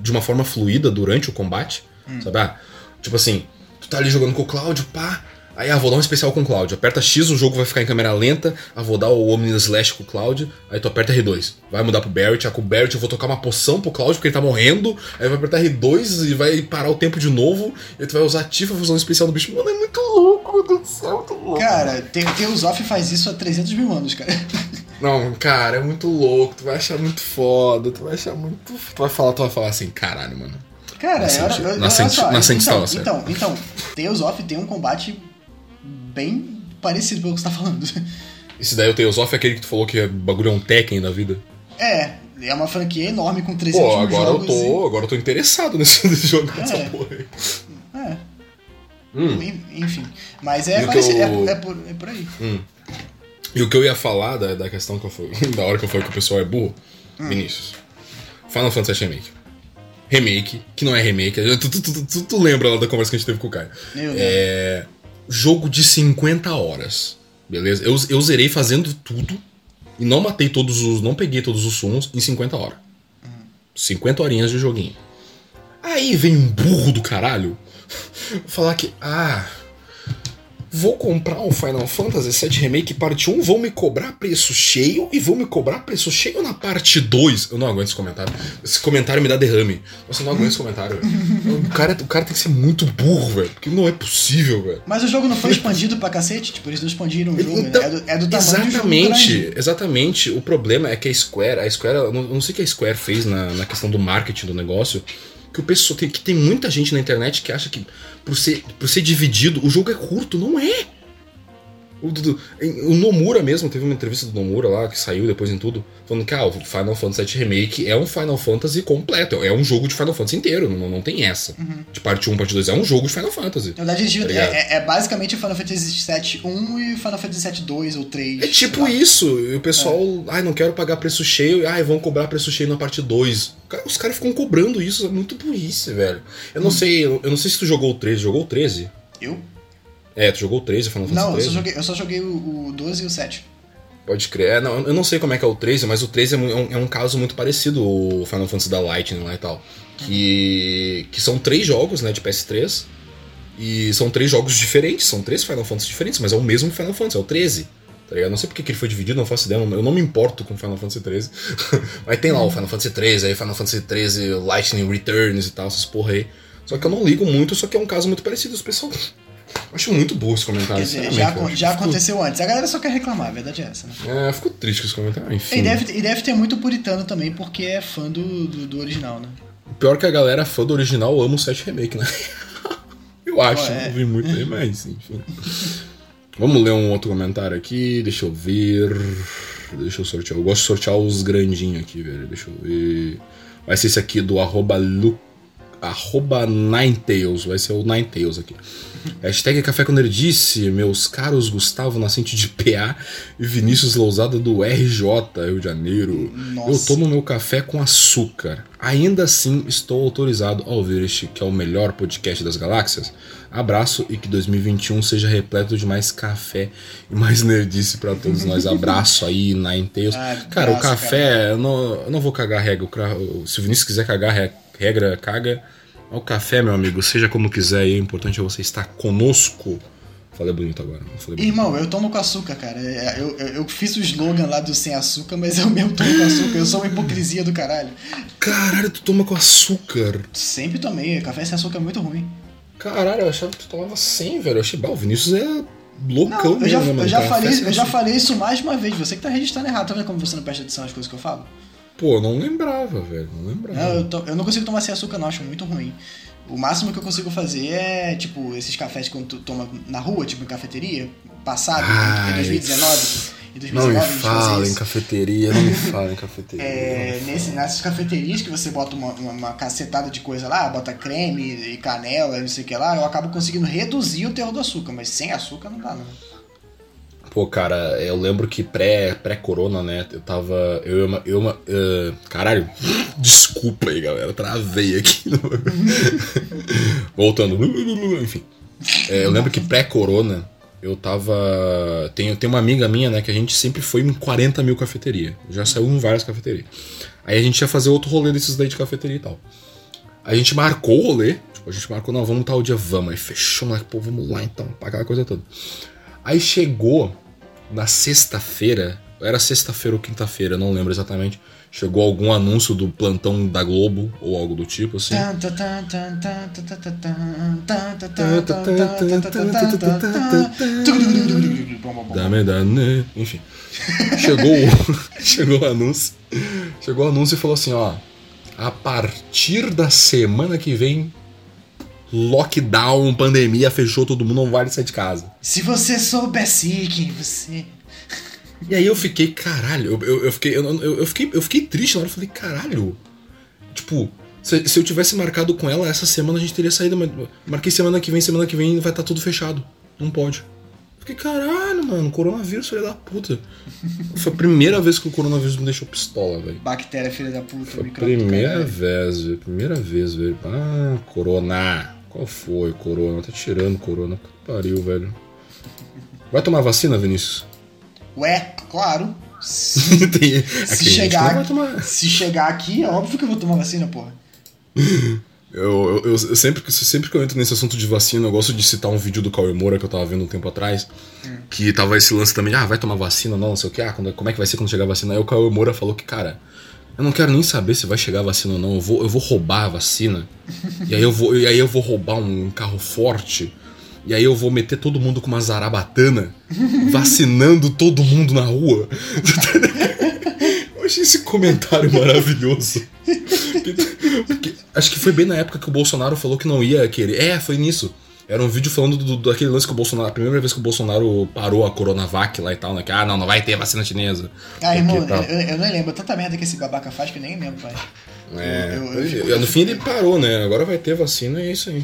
de uma forma fluida durante o combate, sabe? Ah, tipo assim, tu tá ali jogando com o Cláudio, pá. Aí, ah, vou dar um especial com o Cláudio. Aperta X, o jogo vai ficar em câmera lenta. Ah, vou dar o Omni Slash com o Cláudio. Aí tu aperta R2. Vai mudar pro Barrett. Ah, com o Barrett eu vou tocar uma poção pro Cláudio porque ele tá morrendo. Aí vai apertar R2 e vai parar o tempo de novo. E tu vai usar Tifa fazer um especial do bicho. Mano, é muito louco, meu Deus do céu, é muito louco. Cara, Te- Teosof faz isso há 300 mil anos, cara. Não, cara, é muito louco. Tu vai achar muito foda. Tu vai achar muito. Tu vai falar, tu vai falar assim, caralho, mano. Cara, Nascente- olha, olha nascente- só, nascente então, estava certo. então, então, Teosof tem um combate bem parecido pelo que você tá falando. Esse daí o Teosof é aquele que tu falou que é bagulho é um Tekken da vida. É, é uma franquia enorme com 300 Pô, agora eu jogos. tô. Agora eu tô interessado nesse, nesse jogo, É. porra aí. e- É. Hum. Enfim. Mas é, E parecido, eu- é, é por, é por aí. Hum. E o que eu ia falar da, da questão que eu fui, da hora que eu falei que o pessoal é burro, Vinícius. Final Fantasy Remake. Remake, que não é remake. Tu, tu, tu, tu- lembra lá da conversa que a gente teve com o Caio. Eu É. Jogo de 50 horas. Beleza? Eu, eu zerei fazendo tudo. E não matei todos os. Não peguei todos os sumos em 50 horas. 50 horinhas de joguinho. Aí vem um burro do caralho falar que. Ah. Vou comprar um Final Fantasy VII Remake Parte 1, vão me cobrar preço cheio e vão me cobrar preço cheio na parte 2. Eu não aguento esse comentário. Esse comentário me dá derrame. Nossa, eu não aguento esse comentário. velho. O cara, o cara tem que ser muito burro, velho. Porque não é possível, velho. Mas o jogo não foi expandido pra cacete, tipo, eles não expandiram o jogo, Então, né? É do, é do tamanho do jogo exatamente, exatamente. O problema é que a Square, a Square, eu não, eu não sei o que a Square fez na, na questão do marketing do negócio, que o pessoal tem, que tem muita gente na internet que acha que por ser, por ser dividido o jogo é curto, não é. O, do- o Nomura mesmo, teve uma entrevista do Nomura lá, que saiu depois em tudo, falando que ah, o Final Fantasy VII Remake é um Final Fantasy completo, é um jogo de Final Fantasy inteiro, não, não tem essa. De parte 1, parte 2, é um jogo de Final Fantasy. Na verdade, Tá é, é- é basicamente Final Fantasy VII 1 e Final Fantasy VII 2 ou 3. É tipo isso. E o pessoal, É. ai, não quero pagar preço cheio, ai, vão cobrar preço cheio na parte 2. Cara, Os caras ficam cobrando isso, é muito burrice, velho. Eu Hum. não sei, eu eu não sei se tu jogou o 13, jogou o 13? Eu? É, tu jogou o 13, Final Fantasy Não, eu 13? só joguei, eu só joguei o, o 12 e o 7. Pode crer. É, não, eu não sei como é que é o 13, mas o 13 é é um, é um caso muito parecido ao Final Fantasy da Lightning lá e tal. Que, que são três jogos, né, de PS3. E são três jogos diferentes, são três Final Fantasy diferentes, mas é o mesmo Final Fantasy, é o 13. Tá ligado? Não sei porque que ele foi dividido, não faço ideia, eu não me importo com Final Fantasy 13. mas tem lá o Final Fantasy 13, aí Final Fantasy 13 Lightning Returns e tal, essas porra aí. Só que eu não ligo muito, só que é um caso muito parecido. Os pessoal. Eu acho muito burro esse comentário. Quer dizer, já, já fico- aconteceu antes. A galera só quer reclamar, a verdade é essa, né? É, eu fico triste com esse comentário. Enfim. E deve, e deve ter muito puritano também, porque é fã do, do, do original, né? Pior que a galera fã do original ama o 7 Remake, né? Eu acho, Pô, é. não vi muito aí, mas enfim. Vamos ler um outro comentário aqui, deixa eu ver. Deixa eu sortear. Eu gosto de sortear os grandinhos aqui, velho. Deixa eu ver. Vai ser esse aqui do arroba, Lu, arroba Ninetales. Vai ser o Ninetales aqui. Hashtag Café com Nerdice, meus caros Gustavo Nascente de PA e Vinícius Lousada do RJ, Rio de Janeiro. Nossa. Eu tomo meu café com açúcar. Ainda assim, estou autorizado a ouvir este, que é o melhor podcast das galáxias. Abraço e que 2021 seja repleto de mais café e mais nerdice pra todos nós. Abraço aí, Ninetales. Ah, cara, o abraço, café, Eu, não, eu não vou cagar regra. O Se o Vinícius quiser cagar re- regra, caga. O café, meu amigo, seja como quiser, e o importante é você estar conosco. Falei bonito agora. Falei bonito. Irmão, eu tomo com açúcar, cara. É, Eu, eu, eu fiz o slogan lá do sem açúcar, mas eu mesmo tomo com açúcar. Eu sou uma hipocrisia do caralho. Caralho, tu toma com açúcar. Sempre tomei. Café sem açúcar é muito ruim. Caralho, eu achava que tu tomava 100, velho. Eu achei, bah, o Vinícius é loucão Não, eu já, mesmo, né, eu, já falei, sem eu já falei isso mais de uma vez. Você que tá registrando errado. Tá vendo como você não presta atenção nas coisas que eu falo? Pô, não lembrava, velho. Não lembrava. Não, eu, to- eu não consigo tomar sem açúcar, não. Acho muito ruim. O máximo que eu consigo fazer é, tipo, esses cafés que tu toma na rua, tipo, em cafeteria, passado, em Ai. 2019. Em 2019 Não me fala em cafeteria, não me fala em cafeteria. É, nesse, nessas cafeterias que você bota uma, uma, uma cacetada de coisa lá, bota creme e canela, não sei o que lá, eu acabo conseguindo reduzir o teor do açúcar, mas sem açúcar não dá, não. Pô, cara, eu lembro que pré- pré-corona, né? Eu tava. Eu uma. Eu, uma eh, caralho, desculpa aí, galera. Travei aqui. Voltando. Enfim. É, eu lembro que pré-corona, eu tava. Tem, tem uma amiga minha, né? Que a gente sempre foi em 40 mil cafeteria. Já saiu em várias cafeterias. Aí a gente ia fazer outro rolê desses daí de cafeteria e tal. A gente marcou o rolê. Tipo, a gente marcou, não, vamos tal dia, vamos. Aí fechou, moleque, pô, vamos lá então, pra aquela coisa toda. Aí chegou na sexta-feira, era sexta-feira ou quinta-feira, não lembro exatamente. Chegou algum anúncio do plantão da Globo ou algo do tipo assim. Enfim. Chegou, chegou o anúncio. Chegou o anúncio e falou assim, ó, a partir da semana que vem lockdown, pandemia, fechou todo mundo, não vale sair de casa. Se você soubesse quem você. E aí eu fiquei, caralho, eu, eu, eu fiquei, eu, eu, fiquei, eu fiquei triste na hora, eu falei, caralho. Tipo, Se, se eu tivesse marcado com ela essa semana, a gente teria saído, mas marquei semana que vem, semana que vem vai estar tudo fechado. Não pode. Fiquei, caralho, mano, coronavírus, filha da puta. Foi a primeira vez que o coronavírus me deixou pistola, velho. Bactéria, filha da puta, Foi primeira vez, velho. Primeira vez, velho. Ah, corona. Qual foi, corona? Tá tirando corona. Que pariu, velho. Vai tomar vacina, Vinícius? Ué, claro. Se, Tem- se chegar, tomar. se chegar aqui, é óbvio que eu vou tomar vacina, porra. Eu, eu, eu- sempre, que- sempre que eu entro nesse assunto de vacina, eu gosto de citar um vídeo do Cauê Moura que eu tava vendo um tempo atrás. Que tava esse lance também, ah, vai tomar vacina, não, não sei o que, ah, quando- como é que vai ser quando chegar a vacina? Aí o Cauê Moura falou que, cara, eu não quero nem saber se vai chegar a vacina ou não, eu vou, eu vou roubar a vacina. e, aí eu vou, e aí eu vou roubar um carro forte. E aí eu vou meter todo mundo com uma zarabatana, vacinando todo mundo na rua. eu achei esse comentário maravilhoso. Porque acho que foi bem na época que o Bolsonaro falou que não ia querer. É, foi nisso. Era um vídeo falando do, daquele lance que o Bolsonaro. A primeira vez que o Bolsonaro parou a Coronavac lá e tal, né? Que, ah, não, não vai ter vacina chinesa. Ah, irmão, tal. eu, eu não lembro tanta merda que esse babaca faz que eu nem lembro, pai. É, eu- eu fico- no fim ele parou, né? Agora vai ter vacina e é isso aí.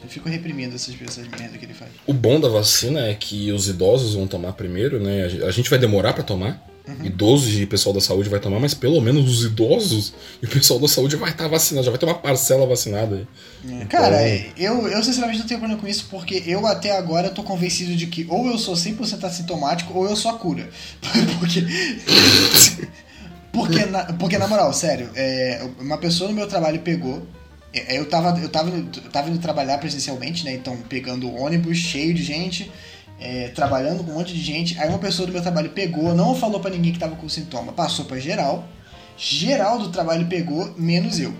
Eu fico reprimindo essas, essas merda que ele faz. O bom da vacina é que os idosos vão tomar primeiro, né? A gen- A gente vai demorar pra tomar. Idosos e pessoal da saúde vai tomar, mas pelo menos os idosos e o pessoal da saúde vai estar vacinado, já vai ter uma parcela vacinada aí. Cara, Então- eu, eu sinceramente não tenho problema com isso, porque eu até agora tô convencido de que ou eu sou 100% assintomático ou eu sou a cura. porque. porque, na, porque, na moral, sério, é, uma pessoa no meu trabalho pegou. é, Eu tava, eu, tava eu tava indo trabalhar presencialmente, né? Então, pegando ônibus cheio de gente, é, trabalhando com um monte de gente. Aí, uma pessoa do meu trabalho pegou, não falou pra ninguém que tava com sintoma, passou pra geral. Geral do trabalho pegou, menos eu.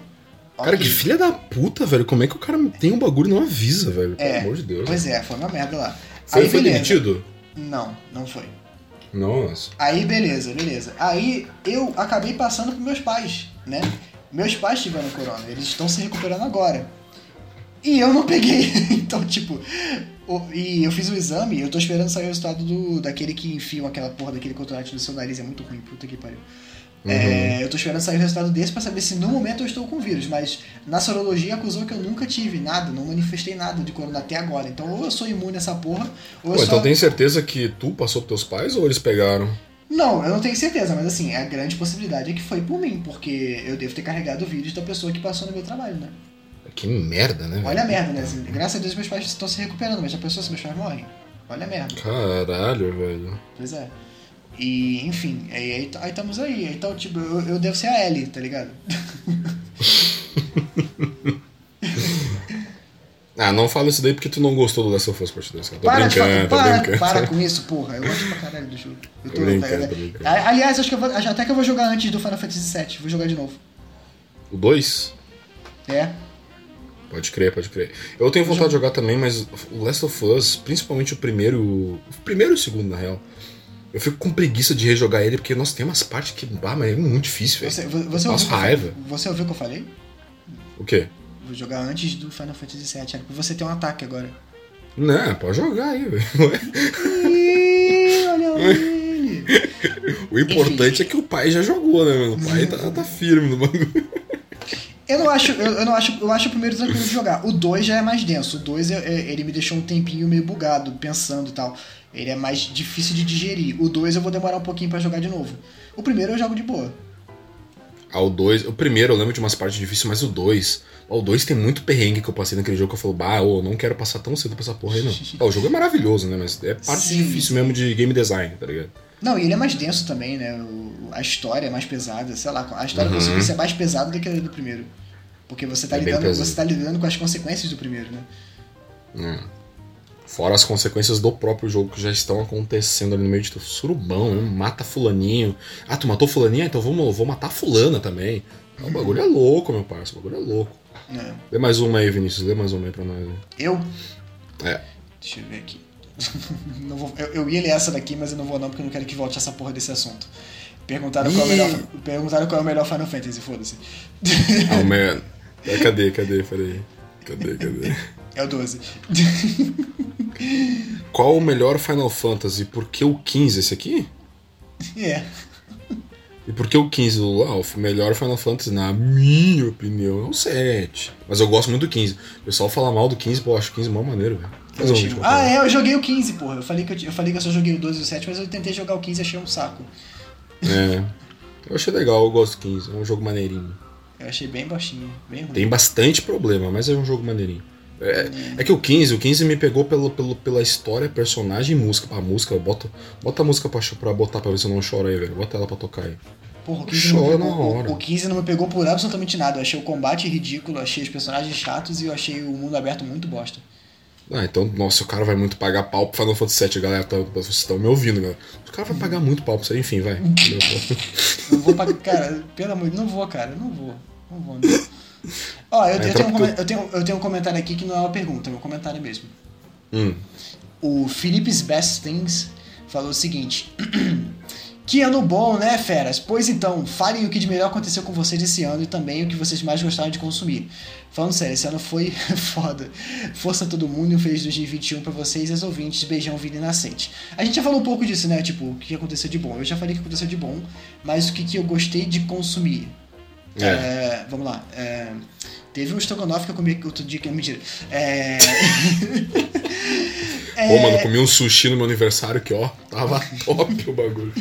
Cara, que filha da puta, velho. Como é que o cara tem um bagulho e não avisa, velho? Pelo É, amor de Deus. Pois é, foi uma merda lá. Foi, Aí, foi beleza. demitido? Não, não foi. Nossa. Aí beleza, beleza. Aí eu acabei passando pros meus pais, né? Meus pais tiveram corona, eles estão se recuperando agora. E eu não peguei. então, tipo, e eu fiz o exame, eu tô esperando sair o resultado do, daquele que enfiam aquela porra daquele cotonete no seu nariz, é muito ruim, puta que pariu. É, eu tô esperando sair o resultado desse pra saber se no momento eu estou com vírus, mas na sorologia acusou que eu nunca tive nada, não manifestei nada de corona até agora. Então ou eu sou imune a essa porra, ou eu Pô, só... então tem certeza que tu passou pros teus pais ou eles pegaram? Não, eu não tenho certeza, mas assim, a grande possibilidade é que foi por mim, porque eu devo ter carregado o vírus da pessoa que passou no meu trabalho, né? Que merda, né? Olha a merda, né? Assim, graças a Deus meus pais estão se recuperando, mas já pensou se meus pais morrem? Olha a merda. Caralho, velho. Pois é. E, enfim, aí, aí, aí estamos aí. Então, tipo, eu, eu devo ser a Ellie, tá ligado? Ah, não fala isso daí porque tu não gostou do Last of Us Part 2, cara. Tô para, brincando, tô para, brincando. para com isso, porra. Eu gosto pra caralho do jogo. Eu Tô brincando, tô brincando. A- Aliás, acho que vou, até que eu vou jogar antes do Final Fantasy VII. Vou jogar de novo. O 2? É. Pode crer, pode crer. Eu tenho vontade de jogar também, mas o Last of Us, principalmente o primeiro. O primeiro e o segundo, na real. Eu fico com preguiça de rejogar ele, porque, nossa, tem umas partes que. Ah, mas é muito difícil, velho. Você, você, Nossa, raiva. você ouviu o que eu falei? O quê? Vou jogar antes do Final Fantasy VII. Era pra você ter um ataque agora. Não, pode jogar aí, velho. Olha ele. O importante é que o pai já jogou, né, mano? O pai tá, tá firme no bagulho. Eu não acho, eu, eu não acho, eu acho o primeiro tranquilo de jogar. O 2 já é mais denso. O 2 é- é- ele me deixou um tempinho meio bugado, pensando e tal. Ele é mais difícil de digerir. O 2 eu vou demorar um pouquinho pra jogar de novo. O primeiro eu jogo de boa. Ah, o 2. O primeiro eu lembro de umas partes difíceis, mas o 2. O 2 tem muito perrengue que eu passei naquele jogo que eu falo, bah, ô, não quero passar tão cedo pra essa porra aí, não. Ah, o jogo é maravilhoso, né? Mas é parte Sim, difícil mesmo de game design, tá ligado? Não, e ele é mais denso também, né? O- a história é mais pesada, sei lá. A história Uhum. do segundo é mais pesada do que a do primeiro. Porque você tá, É lidando, você tá lidando com as consequências do primeiro, né? É. Fora as consequências do próprio jogo que já estão acontecendo ali no meio de tu- surubão, né? mata fulaninho. Ah, tu matou fulaninha? Então vamos, vou matar fulana também. O bagulho é louco, meu parceiro, o bagulho é louco. É. Lê mais uma aí, Vinícius, lê mais uma aí pra nós. aí. Eu? É. Deixa eu ver aqui. Vou- eu, eu ia ler essa daqui, mas eu não vou não, porque eu não quero que volte essa porra desse assunto. Perguntaram qual é o melhor, perguntaram qual é o melhor Final Fantasy, foda-se. Ah, man. É, cadê, cadê? Peraí. Cadê, cadê? É o 12. Qual o melhor Final Fantasy? Por que o 15? Esse aqui? É. E por que o 15? Ah, o melhor Final Fantasy, na minha opinião, é o 7. Mas eu gosto muito do 15. O pessoal fala mal do 15, pô, eu acho o 15 mó maneiro, velho. Ah, é, eu joguei o 15, porra. Eu falei, que eu, eu falei que eu só joguei o 12 e o 7, mas eu tentei jogar o 15 e achei um saco. É. Eu achei legal, eu gosto do 15. É um jogo maneirinho. Eu achei bem baixinho, bem ruim. Tem bastante problema, mas é um jogo maneirinho. É, é, que o 15, o 15 me pegou pelo, pelo, pela história, personagem e música. A música, bota, bota a música pra, pra botar pra ver se eu não choro aí, velho. Bota ela pra tocar aí. Porra, o 15, Chora não pegou, o, o 15 não me pegou por absolutamente nada. Eu achei o combate ridículo, achei os personagens chatos e eu achei o mundo aberto muito bosta. Ah, então, nossa, o cara vai muito pagar pau pro Final Fantasy VII, galera. Tá, vocês estão me ouvindo, galera. O cara vai pagar muito pau pra isso aí, enfim, vai. não vou pagar, cara, pelo amor de Deus, não vou, cara, não vou. Não vou, não. Ó, eu, eu, tenho um, eu, tenho, eu tenho um comentário aqui que não é uma pergunta, é um comentário mesmo. Hum. O Philip's Best Things falou o seguinte. Que ano bom, né, feras? Pois então, falem o que de melhor aconteceu com vocês esse ano e também o que vocês mais gostaram de consumir. Falando sério, esse ano foi foda. Força a todo mundo e um feliz 2021 pra vocês e as ouvintes. Beijão, vida e nascente. A gente já falou um pouco disso, né? Tipo, o que aconteceu de bom. Eu já falei o que aconteceu de bom, mas o que, que eu gostei de consumir. É. É, vamos lá. É, teve um estrogonofe que eu comi outro dia que é mentira. É. é... Pô, mano, comi um sushi no meu aniversário que, ó, tava top o bagulho.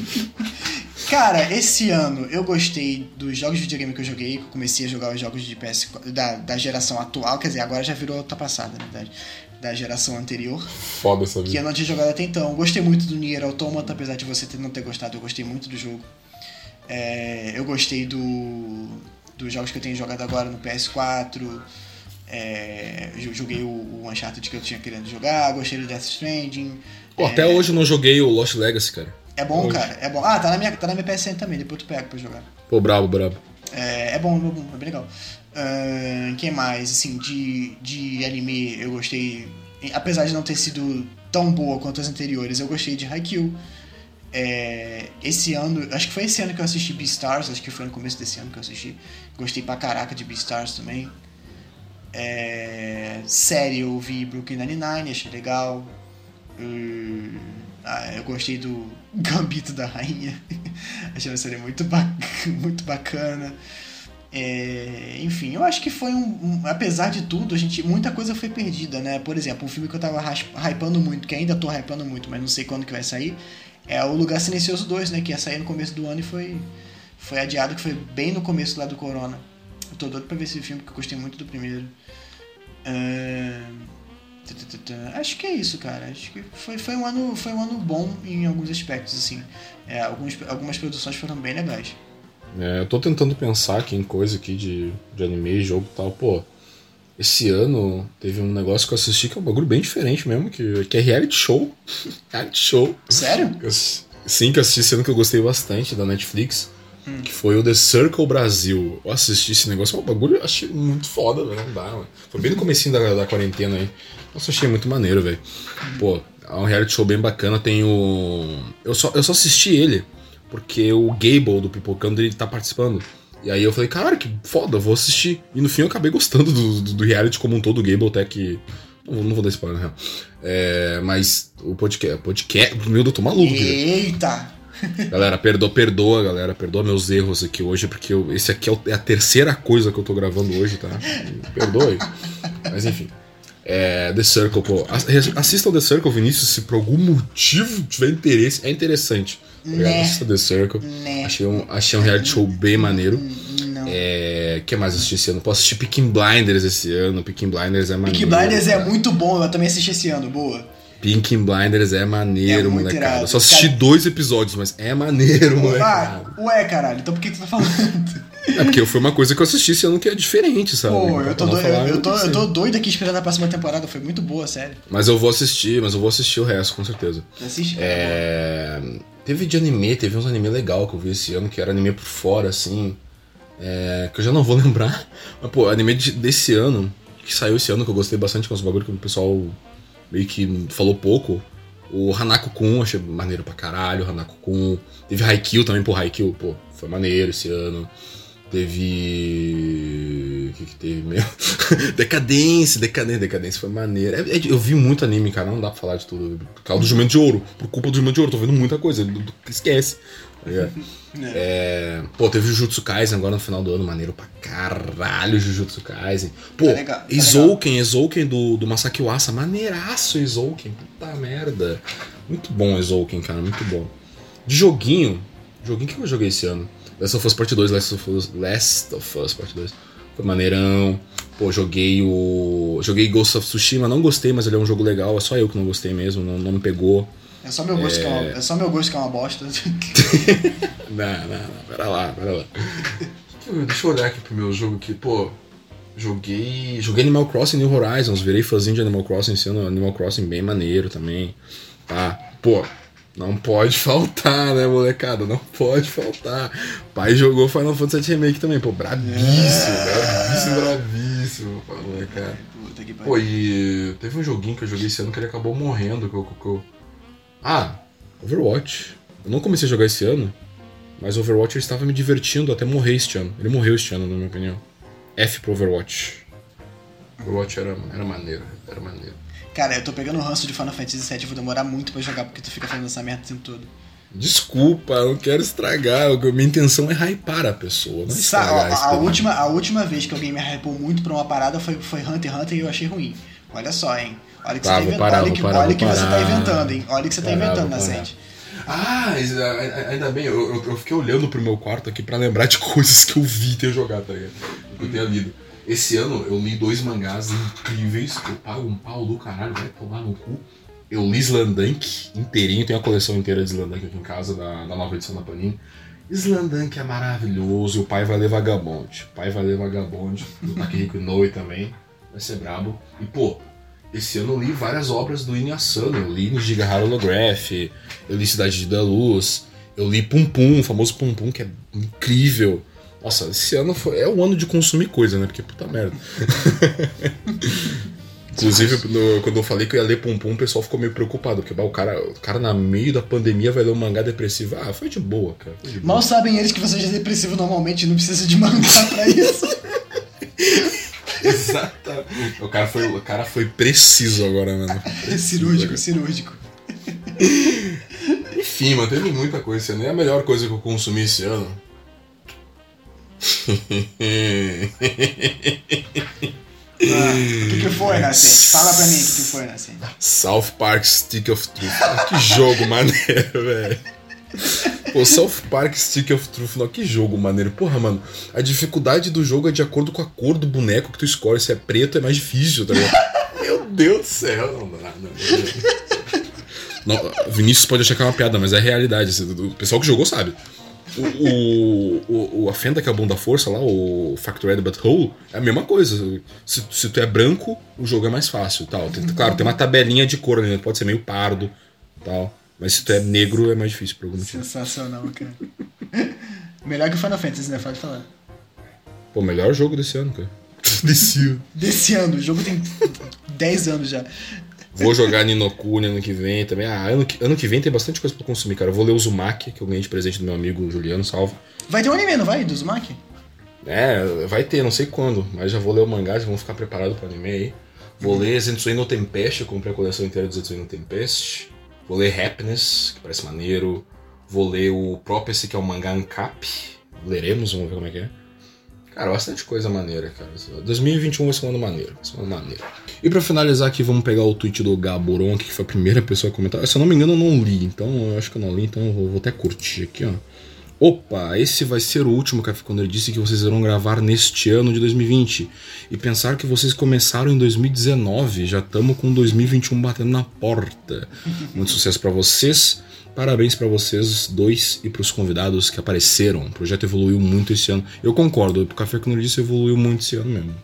Cara, esse ano eu gostei dos jogos de videogame que eu joguei, que eu comecei a jogar os jogos de PS da, da geração atual, quer dizer, agora já virou outra passada, na verdade. Da geração anterior. Foda essa vida. Que eu não tinha jogado até então. Gostei muito do Nier Automata, apesar de você não ter gostado, eu gostei muito do jogo. É, eu gostei do, dos jogos que eu tenho jogado agora no PS4. É, joguei o, o Uncharted que eu tinha querendo jogar, gostei do Death Stranding. Pô, é, até hoje eu não joguei o Lost Legacy, cara. É bom, hoje. cara, é bom. Ah, tá na minha, tá na minha PSN também, depois tu pega pra jogar. Pô, brabo, brabo. É, é bom, é bom, é bem legal. Uh, quem mais? Assim, de, de anime eu gostei. Apesar de não ter sido tão boa quanto as anteriores, eu gostei de Haikyuu. É, esse ano, acho que foi esse ano que eu assisti Beastars, acho que foi no começo desse ano que eu assisti. Gostei pra caraca de Beastars também. É, série eu vi Brooklyn Nine-Nine, achei legal. Uh, ah, eu gostei do Gambito da Rainha, achei uma série muito, ba muito bacana. É, enfim, eu acho que foi um, um, Apesar de tudo, a gente, muita coisa foi perdida, né? Por exemplo, um filme que eu tava hypando muito, que ainda tô hypando muito, mas não sei quando que vai sair, é o Lugar Silencioso 2, né? Que ia sair no começo do ano e foi, foi adiado, que foi bem no começo lá do Corona. Eu tô doido pra ver esse filme, porque eu gostei muito do primeiro. Uh... Acho que é isso, cara. Acho que foi, foi, um, ano, foi um ano bom em alguns aspectos, assim. É, alguns, algumas produções foram bem legais. É, eu tô tentando pensar aqui em coisa aqui de, de anime, jogo e tal. Pô, esse ano teve um negócio que eu assisti que é um bagulho bem diferente mesmo, que, que é reality show. reality show. Sério? Eu, sim, que eu assisti ano que eu gostei bastante da Netflix. Hum. Que foi o The Circle Brasil. Eu assisti esse negócio, é um bagulho eu achei muito foda, velho. Não dá, mano. Foi bem no comecinho da, da quarentena aí. Nossa, achei muito maneiro, velho. Pô, é um reality show bem bacana. Tem o. Eu só, eu só assisti ele porque o Gable do Pipocando ele tá participando. E aí eu falei, cara, que foda, vou assistir. E no fim eu acabei gostando do, do, do reality como um todo, o Gable até que. Não, não vou dar spoiler, na real. É, mas o podcast. podcast meu, eu tô maluco. Eita! Galera, perdoa, perdoa, galera. Perdoa meus erros aqui hoje, porque eu, esse aqui é, é a terceira coisa que eu tô gravando hoje, tá? Perdoa aí. Mas enfim. É, The Circle, pô. Assistam The Circle, Vinícius, se por algum motivo tiver interesse. É interessante. Né. The Circle. Né. Achei, um, achei um reality show bem maneiro. Não. É, que mais assisti esse ano? Posso assistir Picking Blinders esse ano. Picking Blinders é maneiro. Picking Blinders é muito bom, eu também assisti esse ano, boa. Pink Blinders é maneiro, é molecada. Só assisti cara... dois episódios, mas é maneiro, molecada. Ah, ué, caralho, então por que tu tá falando? É porque foi uma coisa que eu assisti esse ano que é diferente, sabe? Pô, eu tô, doido, falar, eu, tô, eu tô doido aqui esperando a próxima temporada, foi muito boa, sério. Mas eu vou assistir, mas eu vou assistir o resto, com certeza. Assiste, cara. É... Teve de anime, teve uns anime legal que eu vi esse ano, que era anime por fora, assim. É... Que eu já não vou lembrar. Mas, pô, anime desse ano, que saiu esse ano, que eu gostei bastante com os bagulho que o pessoal meio que falou pouco. O Hanako Kun, achei maneiro pra caralho, Hanako Kun. Teve Haikyuu também, pô, Haikyuu, pô, foi maneiro esse ano. Teve. Que, que teve mesmo. decadência, decadência, decadência foi maneira. É, é, eu vi muito anime, cara, não dá pra falar de tudo. Por causa do Jumento de Ouro, por culpa do Jumento de Ouro, tô vendo muita coisa, esquece. É. É. Pô, teve o Jujutsu Kaisen agora no final do ano, maneiro pra caralho Jujutsu Kaisen. Pô, tá legal, tá Izouken, Izouken do, do Masaki Uasa, maneiraço Izouken, puta merda. Muito bom Izouken, cara, muito bom. De joguinho, joguinho que eu joguei esse ano? Last of Us Part 2, Last of Us, Last of Us Part 2. Foi maneirão. Pô, joguei o. Joguei Ghost of Tsushima, não gostei, mas ele é um jogo legal, é só eu que não gostei mesmo, não, não me pegou. É só meu gosto, é... Que, é uma, é só meu gosto que é uma bosta. não, não, não, pera lá, pera lá. Deixa eu olhar aqui pro meu jogo que, pô. Joguei. Joguei Animal Crossing New Horizons, virei fãzinho de Animal Crossing, sendo Animal Crossing bem maneiro também. Tá. Pô, não pode faltar, né, molecada? Não pode faltar. Pai jogou Final Fantasy VII Remake também, pô, brabíssimo, é. brabíssimo, brabíssimo, molecada. Pô, e teve um joguinho que eu joguei esse ano que ele acabou morrendo. Que eu, que eu... Ah, Overwatch. Eu não comecei a jogar esse ano, mas Overwatch ele estava me divertindo até morrer este ano. Ele morreu este ano, na minha opinião. F pro Overwatch. Overwatch era, era maneiro, era maneiro. Cara, eu tô pegando o ranço de Final Fantasy VII, vou demorar muito pra jogar porque tu fica fazendo essa merda o tempo todo. Desculpa, eu não quero estragar. Minha intenção é hypar a pessoa, não estragar a, a, última, a última vez que alguém me hypou muito pra uma parada foi, foi Hunter x Hunter e eu achei ruim. Olha só, hein? Olha o que, tá, você, tá parar, olha que, parar, olha que você tá inventando, hein? Olha o que você tá parar, inventando, Nascente. Ah, ainda bem, eu, eu, eu, fiquei olhando pro meu quarto aqui pra lembrar de coisas que eu vi ter jogado, tá ligado? Que eu tenha lido. Esse ano eu li dois mangás incríveis. Eu pago um pau do caralho, vai tomar no cu. Eu li Slandank inteirinho, tenho a coleção inteira de Slandank aqui em casa, da, da nova edição da Panini. Slandank é maravilhoso, o pai vai ler Vagabond. O pai vai ler Vagabond, do Takehiko Inoue também, vai ser brabo. E pô, esse ano eu li várias obras do Inuyasano. Eu li Nijigahara Holograph, eu li Cidade da Luz, eu li Pum Pum, o famoso Pum Pum, que é incrível. Nossa, esse ano foi, é o ano de consumir coisa, né? Porque puta merda. Inclusive, no, quando eu falei que eu ia ler Pum Pum, o pessoal ficou meio preocupado, porque bah, o, cara, o cara na meio da pandemia vai ler um mangá depressivo. Ah, foi de boa, cara. De boa. Mal sabem eles que você já é depressivo normalmente, não precisa de mangá pra isso. Exatamente. O cara, foi, o cara foi preciso agora, mano. É cirúrgico, cirúrgico. Enfim, mano, teve muita coisa esse ano. É a melhor coisa que eu consumi esse ano o que, que foi, Nascente? Fala pra mim o que, que foi, Nascente. South Park Stick of Truth. que jogo maneiro, velho. Pô, South Park Stick of Truth, não, que jogo maneiro. Porra, mano, a dificuldade do jogo é de acordo com a cor do boneco que tu escolhe. Se é preto, é mais difícil, tá ligado? Meu Deus do céu. Não, não, não, não. Vinícius pode achar que é uma piada, mas é realidade. O pessoal que jogou sabe o, o, o, a fenda que é o bom da força lá, o Factored But Whole, é a mesma coisa. Se, se tu é branco, o jogo é mais fácil tal. Tem, claro, tem uma tabelinha de cor ali, pode ser meio pardo tal. Mas se tu é negro, é mais difícil por algum motivo. Sensacional, cara. melhor que o Final Fantasy, né? Pode falar. Pô, melhor jogo desse ano, cara. Desse ano. Desse ano, o jogo tem 10 anos já. Vou jogar Ninokuni ano que vem também. Ah, ano que, ano que vem tem bastante coisa pra consumir, cara. Eu vou ler o Zumaki, que eu ganhei de presente do meu amigo Juliano, salve. Vai ter um anime, não vai? Do Zumaki? É, vai ter, não sei quando, mas já vou ler o mangá, já vamos ficar preparados pro anime aí. Vou uhum. ler Zensui no Tempest, eu comprei a coleção inteira do Zensui no Tempest. Vou ler Happiness, que parece maneiro. Vou ler o Prophecy, que é o mangá Ancap. Leremos, vamos ver como é que é. Cara, bastante coisa maneira, cara. 2021 vai ser um ano maneiro. Vai ano maneiro. E pra finalizar aqui, vamos pegar o tweet do Gaboron, que foi a primeira pessoa a comentar. Se eu não me engano, eu não li, então eu acho que eu não li, então eu vou, vou até curtir aqui, ó. Opa, esse vai ser o último Café quando ele disse que vocês irão gravar neste ano de 2020. E pensar que vocês começaram em 2019, já estamos com 2021 batendo na porta. Muito sucesso para vocês. Parabéns para vocês dois e para os convidados que apareceram. O projeto evoluiu muito esse ano. Eu concordo, o Café com Nerdice evoluiu muito esse ano mesmo.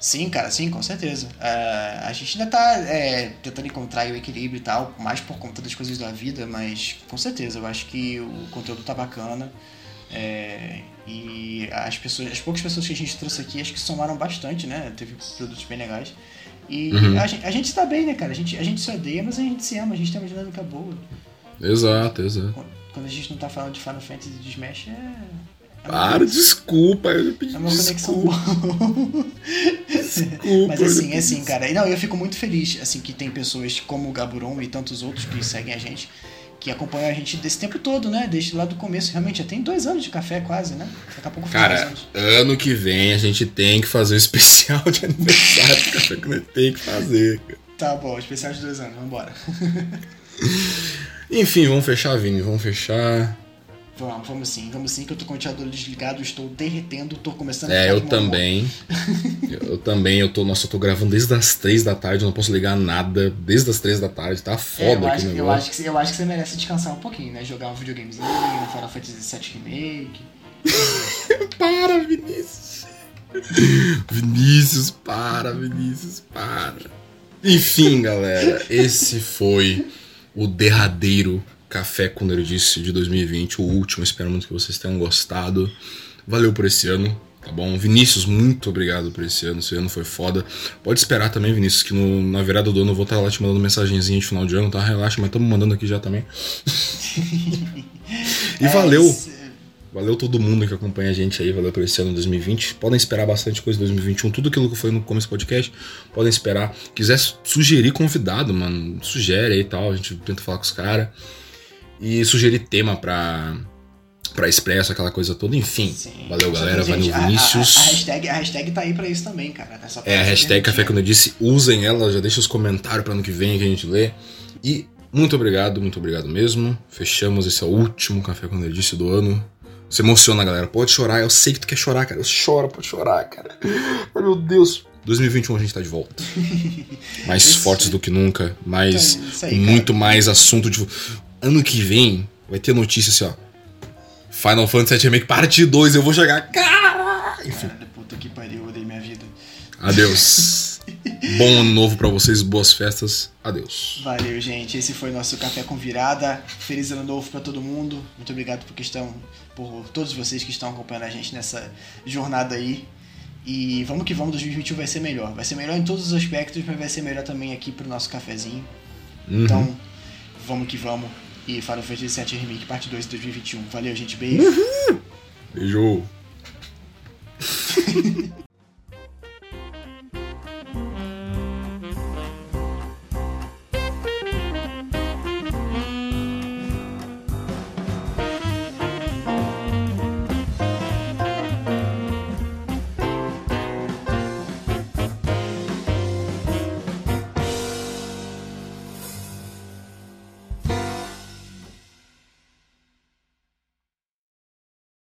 Sim, cara, sim, com certeza. Uh, a gente ainda tá é, tentando encontrar o equilíbrio e tal, mais por conta das coisas da vida, mas com certeza, eu acho que o conteúdo tá bacana. É, e as pessoas, as poucas pessoas que a gente trouxe aqui, acho que somaram bastante, né? Teve produtos bem legais. E uhum. a, gente, a gente tá bem, né, cara? A gente, a gente se odeia, mas a gente se ama, a gente tem uma dinâmica boa. Exato, exato. Quando a gente não tá falando de Final Fantasy e de Smash, é, Para, desculpa, eu pedi É uma conexão desculpa. boa. Desculpa, Mas assim, é assim, cara. E Não, eu fico muito feliz, assim, que tem pessoas como o Gaburon e tantos outros que seguem a gente, que acompanham a gente desse tempo todo, né? Desde lá do começo. Realmente, já tem dois anos de café quase, né? Daqui a pouco Cara, ano que vem a gente tem que fazer um especial de aniversário do café que nós tem que fazer. cara. Tá bom, especial de dois anos, vambora. Enfim, vamos fechar, Vini, vamos fechar. Vamos, vamos sim, vamos sim, que eu tô com o ventilador desligado, estou derretendo, tô começando a É, eu também. eu também, eu tô. Nossa, eu tô gravando desde as três da tarde, eu não posso ligar nada desde as três da tarde, tá É, foda eu, aqui acho, o eu, acho que, eu acho que você merece descansar um pouquinho, né? Jogar um videogamezinho, um Final Fantasy VII Remake. Para, Vinícius. Vinícius, para, Vinícius, para. Enfim, galera, esse foi o derradeiro Café com Nerdice de 2020, o último. Espero muito que vocês tenham gostado. Valeu por esse ano, tá bom? Vinícius, muito obrigado por esse ano. Esse ano foi foda. Pode esperar também, Vinícius, que no- na virada do ano eu vou estar lá te mandando mensagenzinha de final de ano, tá? Relaxa, mas estamos mandando aqui já também. E É, valeu. esse- Valeu todo mundo que acompanha a gente aí, valeu por esse ano 2020. Podem esperar bastante coisa em 2021, tudo aquilo que foi no começo do podcast, podem esperar. Quiser sugerir convidado, mano, sugere aí e tal, a gente tenta falar com os caras. E sugerir tema pra, pra expresso, aquela coisa toda, enfim. Sim. Valeu, galera, valeu, a- a- Vinícius. A, a hashtag, a hashtag tá aí pra isso também, cara. tá? Pra É a hashtag. Café Quando eu disse, usem ela, já deixa os comentários para ano que vem que a gente lê. E muito obrigado, muito obrigado mesmo. Fechamos esse é o último Café Quando eu disse do ano. Se emociona, galera. Pode chorar, eu sei que tu quer chorar, cara. Eu choro, pode chorar, cara. Ai, meu Deus. 2021 a gente tá de volta. Mais Isso. fortes do que nunca, mais Então, aí, muito mais assunto de ano que vem vai ter notícia assim, ó. Final Fantasy VII Remake parte 2, eu vou chegar. Cara! Enfim. Cara, puta que pariu, eu odeio minha vida. Adeus. Bom ano novo pra vocês, boas festas. Adeus. Valeu, gente. Esse foi nosso Café com Virada. Feliz ano novo pra todo mundo. Muito obrigado por, que estão, por todos vocês que estão acompanhando a gente nessa jornada aí. E vamos que vamos, 2021 vai ser melhor. Vai ser melhor em todos os aspectos, mas vai ser melhor também aqui pro nosso cafezinho. Uhum. Então, vamos que vamos. E Final Fantasy VII Remake Parte 2 de 2021. Valeu, gente. Beijo. Beijo.